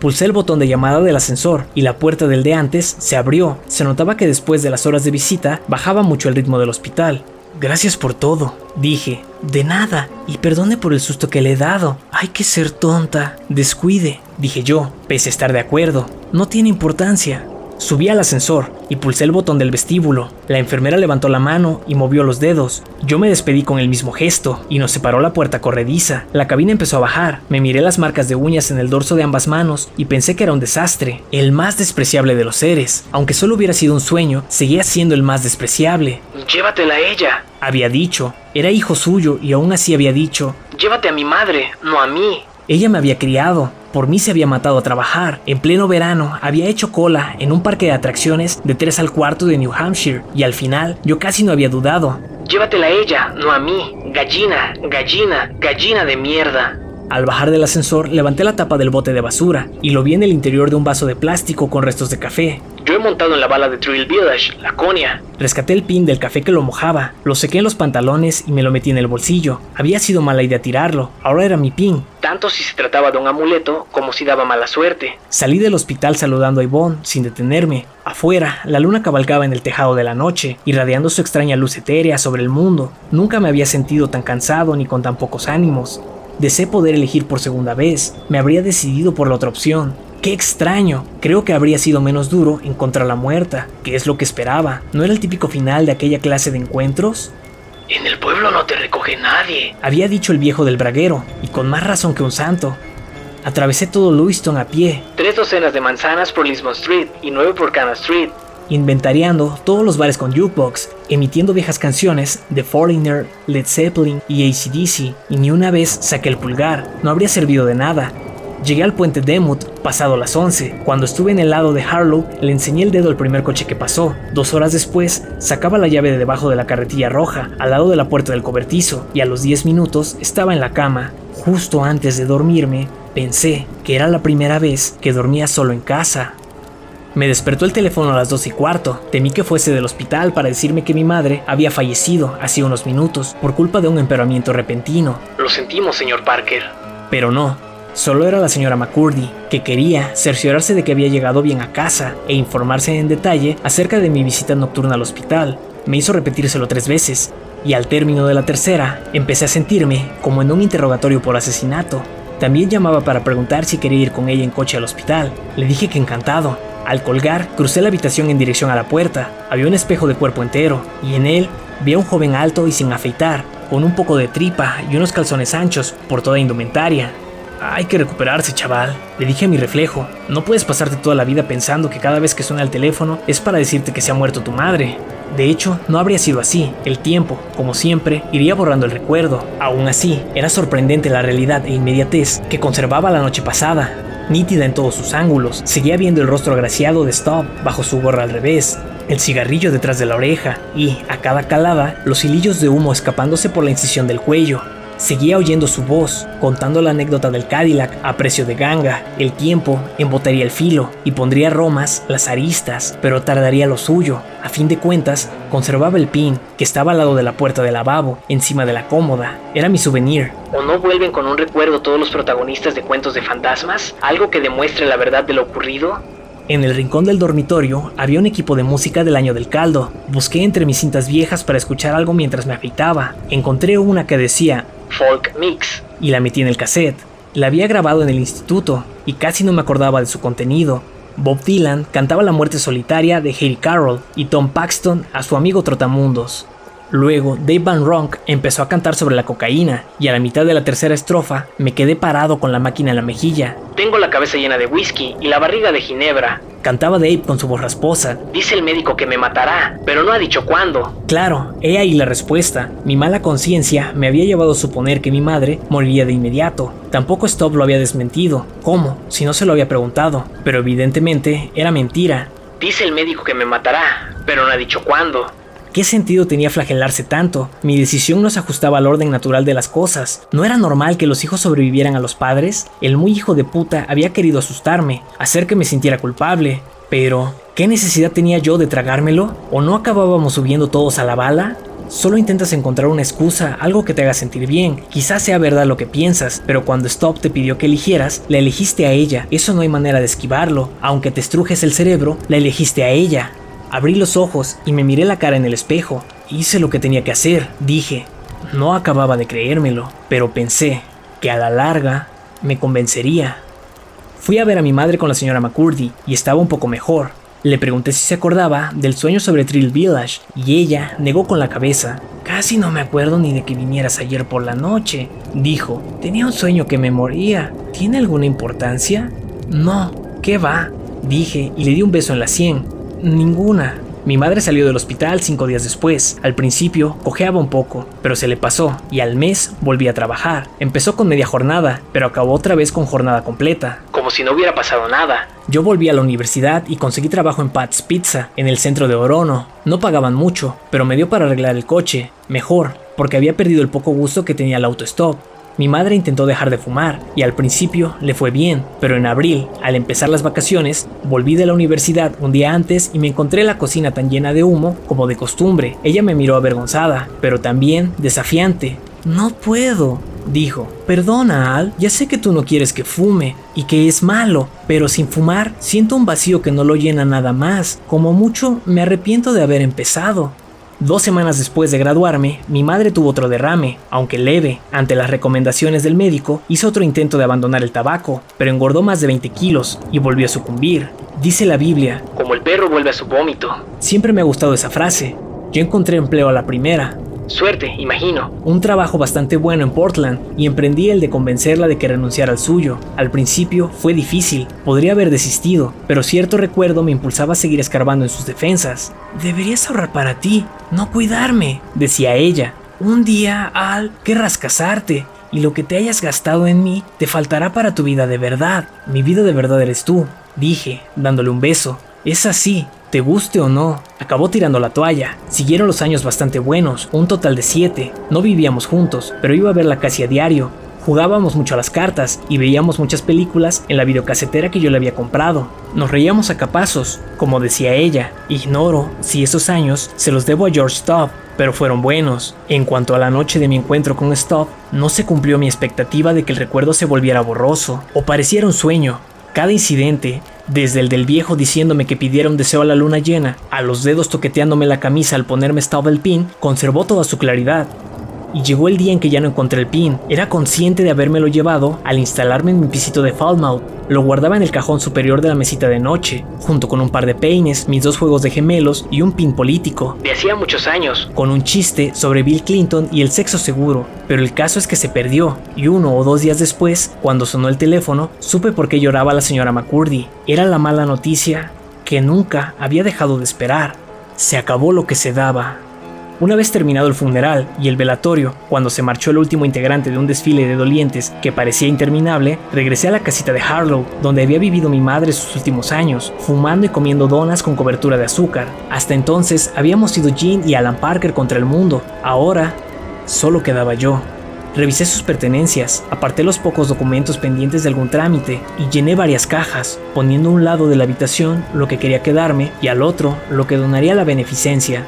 Pulsé el botón de llamada del ascensor y la puerta del de antes se abrió. Se notaba que después de las horas de visita bajaba mucho el ritmo del hospital. Gracias por todo, dije. De nada, y perdone por el susto que le he dado. Hay que ser tonta. Descuide, dije yo, pese a estar de acuerdo. No tiene importancia. Subí al ascensor y pulsé el botón del vestíbulo. La enfermera levantó la mano y movió los dedos. Yo me despedí con el mismo gesto y nos separó la puerta corrediza. La cabina empezó a bajar. Me miré las marcas de uñas en el dorso de ambas manos y pensé que era un desastre, el más despreciable de los seres. Aunque solo hubiera sido un sueño, seguía siendo el más despreciable. Llévatela a ella. Había dicho, era hijo suyo y aún así había dicho, Llévate a mi madre, no a mí. Ella me había criado, por mí se había matado a trabajar. En pleno verano había hecho cola en un parque de atracciones de 3 al cuarto de New Hampshire y al final yo casi no había dudado. Llévatela a ella, no a mí. Gallina, gallina, gallina de mierda. Al bajar del ascensor levanté la tapa del bote de basura y lo vi en el interior de un vaso de plástico con restos de café. Yo he montado en la bala de Trill Village, Laconia. Rescaté el pin del café que lo mojaba, lo sequé en los pantalones y me lo metí en el bolsillo. Había sido mala idea tirarlo, ahora era mi pin. Tanto si se trataba de un amuleto como si daba mala suerte. Salí del hospital saludando a Yvonne, sin detenerme. Afuera, la luna cabalgaba en el tejado de la noche, irradiando su extraña luz etérea sobre el mundo. Nunca me había sentido tan cansado ni con tan pocos ánimos. Deseé poder elegir por segunda vez. Me habría decidido por la otra opción. ¡Qué extraño! Creo que habría sido menos duro encontrar la muerta, que es lo que esperaba. ¿No era el típico final de aquella clase de encuentros? En el pueblo no te recoge nadie. Había dicho el viejo del braguero, y con más razón que un santo. Atravesé todo Lewiston a pie, Tres docenas de manzanas por Lisbon Street y nueve por Cana Street. Inventariando todos los bares con jukebox, emitiendo viejas canciones de Foreigner, Led Zeppelin y ACDC, y ni una vez saqué el pulgar, no habría servido de nada. Llegué al puente Demut, pasado las 11. Cuando estuve en el lado de Harlow, le enseñé el dedo al primer coche que pasó. Dos horas después, sacaba la llave de debajo de la carretilla roja, al lado de la puerta del cobertizo, y a los 10 minutos estaba en la cama. Justo antes de dormirme, pensé que era la primera vez que dormía solo en casa. Me despertó el teléfono a las 2 y cuarto. Temí que fuese del hospital para decirme que mi madre había fallecido hace unos minutos por culpa de un empeoramiento repentino. Lo sentimos, señor Parker. Pero no, solo era la señora McCurdy, que quería cerciorarse de que había llegado bien a casa e informarse en detalle acerca de mi visita nocturna al hospital. Me hizo repetírselo tres veces, y al término de la tercera, empecé a sentirme como en un interrogatorio por asesinato. También llamaba para preguntar si quería ir con ella en coche al hospital. Le dije que encantado. Al colgar, crucé la habitación en dirección a la puerta. Había un espejo de cuerpo entero, y en él vi a un joven alto y sin afeitar, con un poco de tripa y unos calzones anchos por toda indumentaria. Hay que recuperarse, chaval. Le dije a mi reflejo, no puedes pasarte toda la vida pensando que cada vez que suena el teléfono es para decirte que se ha muerto tu madre. De hecho, no habría sido así. El tiempo, como siempre, iría borrando el recuerdo. Aún así, era sorprendente la realidad e inmediatez que conservaba la noche pasada. Nítida en todos sus ángulos, seguía viendo el rostro agraciado de Stop bajo su gorra al revés, el cigarrillo detrás de la oreja y, a cada calada, los hilillos de humo escapándose por la incisión del cuello. Seguía oyendo su voz, contando la anécdota del Cadillac a precio de ganga. El tiempo embotaría el filo y pondría romas las aristas, pero tardaría lo suyo. A fin de cuentas, conservaba el pin que estaba al lado de la puerta del lavabo, encima de la cómoda. Era mi souvenir. ¿O no vuelven con un recuerdo todos los protagonistas de cuentos de fantasmas? ¿Algo que demuestre la verdad de lo ocurrido? En el rincón del dormitorio había un equipo de música del año del caldo. Busqué entre mis cintas viejas para escuchar algo mientras me afeitaba. Encontré una que decía Folk Mix. y la metí en el cassette. La había grabado en el instituto y casi no me acordaba de su contenido. Bob Dylan cantaba la muerte solitaria de Hale Carroll y Tom Paxton a su amigo Trotamundos. Luego, Dave Van Ronk empezó a cantar sobre la cocaína y a la mitad de la tercera estrofa me quedé parado con la máquina en la mejilla. Tengo la cabeza llena de whisky y la barriga de ginebra. Cantaba Dave con su voz rasposa. Dice el médico que me matará, pero no ha dicho cuándo. Claro, he ahí la respuesta. Mi mala conciencia me había llevado a suponer que mi madre moriría de inmediato. Tampoco Stop lo había desmentido. ¿Cómo? Si no se lo había preguntado. Pero evidentemente era mentira. Dice el médico que me matará, pero no ha dicho cuándo. ¿Qué sentido tenía flagelarse tanto? Mi decisión no se ajustaba al orden natural de las cosas. ¿No era normal que los hijos sobrevivieran a los padres? El muy hijo de puta había querido asustarme, hacer que me sintiera culpable. Pero, ¿qué necesidad tenía yo de tragármelo? ¿O no acabábamos subiendo todos a la bala? Solo intentas encontrar una excusa, algo que te haga sentir bien. Quizás sea verdad lo que piensas, pero cuando Stop te pidió que eligieras, la elegiste a ella. Eso no hay manera de esquivarlo. Aunque te estrujes el cerebro, la elegiste a ella. Abrí los ojos y me miré la cara en el espejo. Hice lo que tenía que hacer, dije. No acababa de creérmelo, pero pensé que a la larga me convencería. Fui a ver a mi madre con la señora McCurdy y estaba un poco mejor. Le pregunté si se acordaba del sueño sobre Trill Village y ella negó con la cabeza. Casi no me acuerdo ni de que vinieras ayer por la noche, dijo. Tenía un sueño que me moría. ¿Tiene alguna importancia? No, ¿qué va? Dije y le di un beso en la sien. Ninguna. Mi madre salió del hospital cinco días después. Al principio cojeaba un poco, pero se le pasó y al mes volví a trabajar. Empezó con media jornada, pero acabó otra vez con jornada completa. Como si no hubiera pasado nada. Yo volví a la universidad y conseguí trabajo en Pat's Pizza, en el centro de Orono. No pagaban mucho, pero me dio para arreglar el coche. Mejor, porque había perdido el poco gusto que tenía el autostop. Mi madre intentó dejar de fumar y al principio le fue bien, pero en abril, al empezar las vacaciones, volví de la universidad un día antes y me encontré la cocina tan llena de humo como de costumbre. Ella me miró avergonzada, pero también desafiante. No puedo, dijo. Perdona, Al, ya sé que tú no quieres que fume y que es malo, pero sin fumar siento un vacío que no lo llena nada más. Como mucho, me arrepiento de haber empezado. Dos semanas después de graduarme, mi madre tuvo otro derrame, aunque leve. Ante las recomendaciones del médico, hizo otro intento de abandonar el tabaco, pero engordó más de 20 kilos y volvió a sucumbir. Dice la Biblia, Como el perro vuelve a su vómito. siempre me ha gustado esa frase. Yo encontré empleo a la primera, Suerte, imagino. un trabajo bastante bueno en Portland y emprendí el de convencerla de que renunciara al suyo. Al principio fue difícil, podría haber desistido, pero cierto recuerdo me impulsaba a seguir escarbando en sus defensas. Deberías ahorrar para ti, no cuidarme, decía ella. Un día, Al, querrás casarte, y lo que te hayas gastado en mí te faltará para tu vida de verdad. Mi vida de verdad eres tú, dije, dándole un beso. Es así, te guste o no. Acabó tirando la toalla. Siguieron los años bastante buenos, un total de siete. No vivíamos juntos, pero iba a verla casi a diario. Jugábamos mucho a las cartas y veíamos muchas películas en la videocasetera que yo le había comprado. Nos reíamos a capazos, como decía ella. Ignoro si esos años se los debo a George Stubb, pero fueron buenos. En cuanto a la noche de mi encuentro con Stubb, no se cumplió mi expectativa de que el recuerdo se volviera borroso o pareciera un sueño. Cada incidente, desde el del viejo diciéndome que pidiera un deseo a la luna llena, a los dedos toqueteándome la camisa al ponerme Stubb el pin, conservó toda su claridad. Y llegó el día en que ya no encontré el pin. Era consciente de habérmelo llevado al instalarme en mi pisito de Falmouth. Lo guardaba en el cajón superior de la mesita de noche, junto con un par de peines, mis dos juegos de gemelos y un pin político, De hacía muchos años. con un chiste sobre Bill Clinton y el sexo seguro. Pero el caso es que se perdió, y uno o dos días después, cuando sonó el teléfono, supe por qué lloraba la señora McCurdy. Era la mala noticia que nunca había dejado de esperar. Se acabó lo que se daba. Una vez terminado el funeral y el velatorio, cuando se marchó el último integrante de un desfile de dolientes que parecía interminable, regresé a la casita de Harlow, donde había vivido mi madre sus últimos años, fumando y comiendo donas con cobertura de azúcar. Hasta entonces habíamos sido Jean y Alan Parker contra el mundo. Ahora, solo quedaba yo. Revisé sus pertenencias, aparté los pocos documentos pendientes de algún trámite y llené varias cajas, poniendo a un lado de la habitación lo que quería quedarme y al otro lo que donaría a la beneficencia.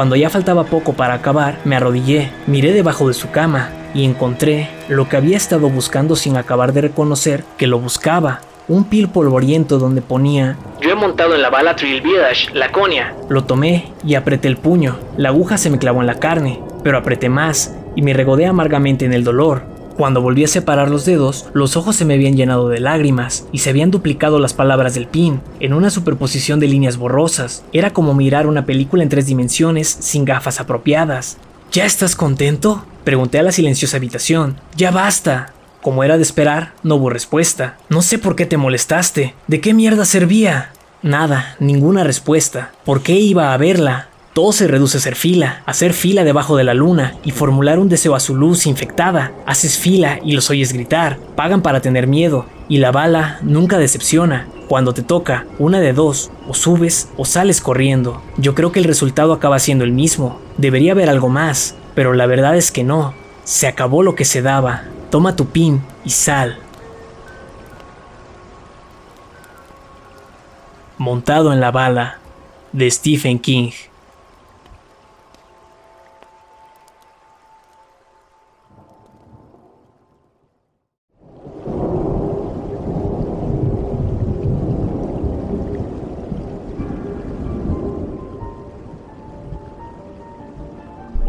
Cuando ya faltaba poco para acabar, me arrodillé, miré debajo de su cama y encontré lo que había estado buscando sin acabar de reconocer que lo buscaba, un pil polvoriento donde ponía Yo he montado en la bala Trill Village, Laconia. lo tomé y apreté el puño. La aguja se me clavó en la carne, pero apreté más y me regodé amargamente en el dolor. Cuando volví a separar los dedos, los ojos se me habían llenado de lágrimas y se habían duplicado las palabras del pin, en una superposición de líneas borrosas. Era como mirar una película en tres dimensiones sin gafas apropiadas. ¿Ya estás contento? Pregunté a la silenciosa habitación. Ya basta. Como era de esperar, no hubo respuesta. No sé por qué te molestaste. ¿De qué mierda servía? Nada, ninguna respuesta. ¿Por qué iba a verla? Todo se reduce a hacer fila, hacer fila debajo de la luna y formular un deseo a su luz infectada. Haces fila y los oyes gritar, pagan para tener miedo, y la bala nunca decepciona. Cuando te toca, una de dos, o subes o sales corriendo. Yo creo que el resultado acaba siendo el mismo. Debería haber algo más, pero la verdad es que no. Se acabó lo que se daba. Toma tu pin y sal. Montado en la bala, de Stephen King.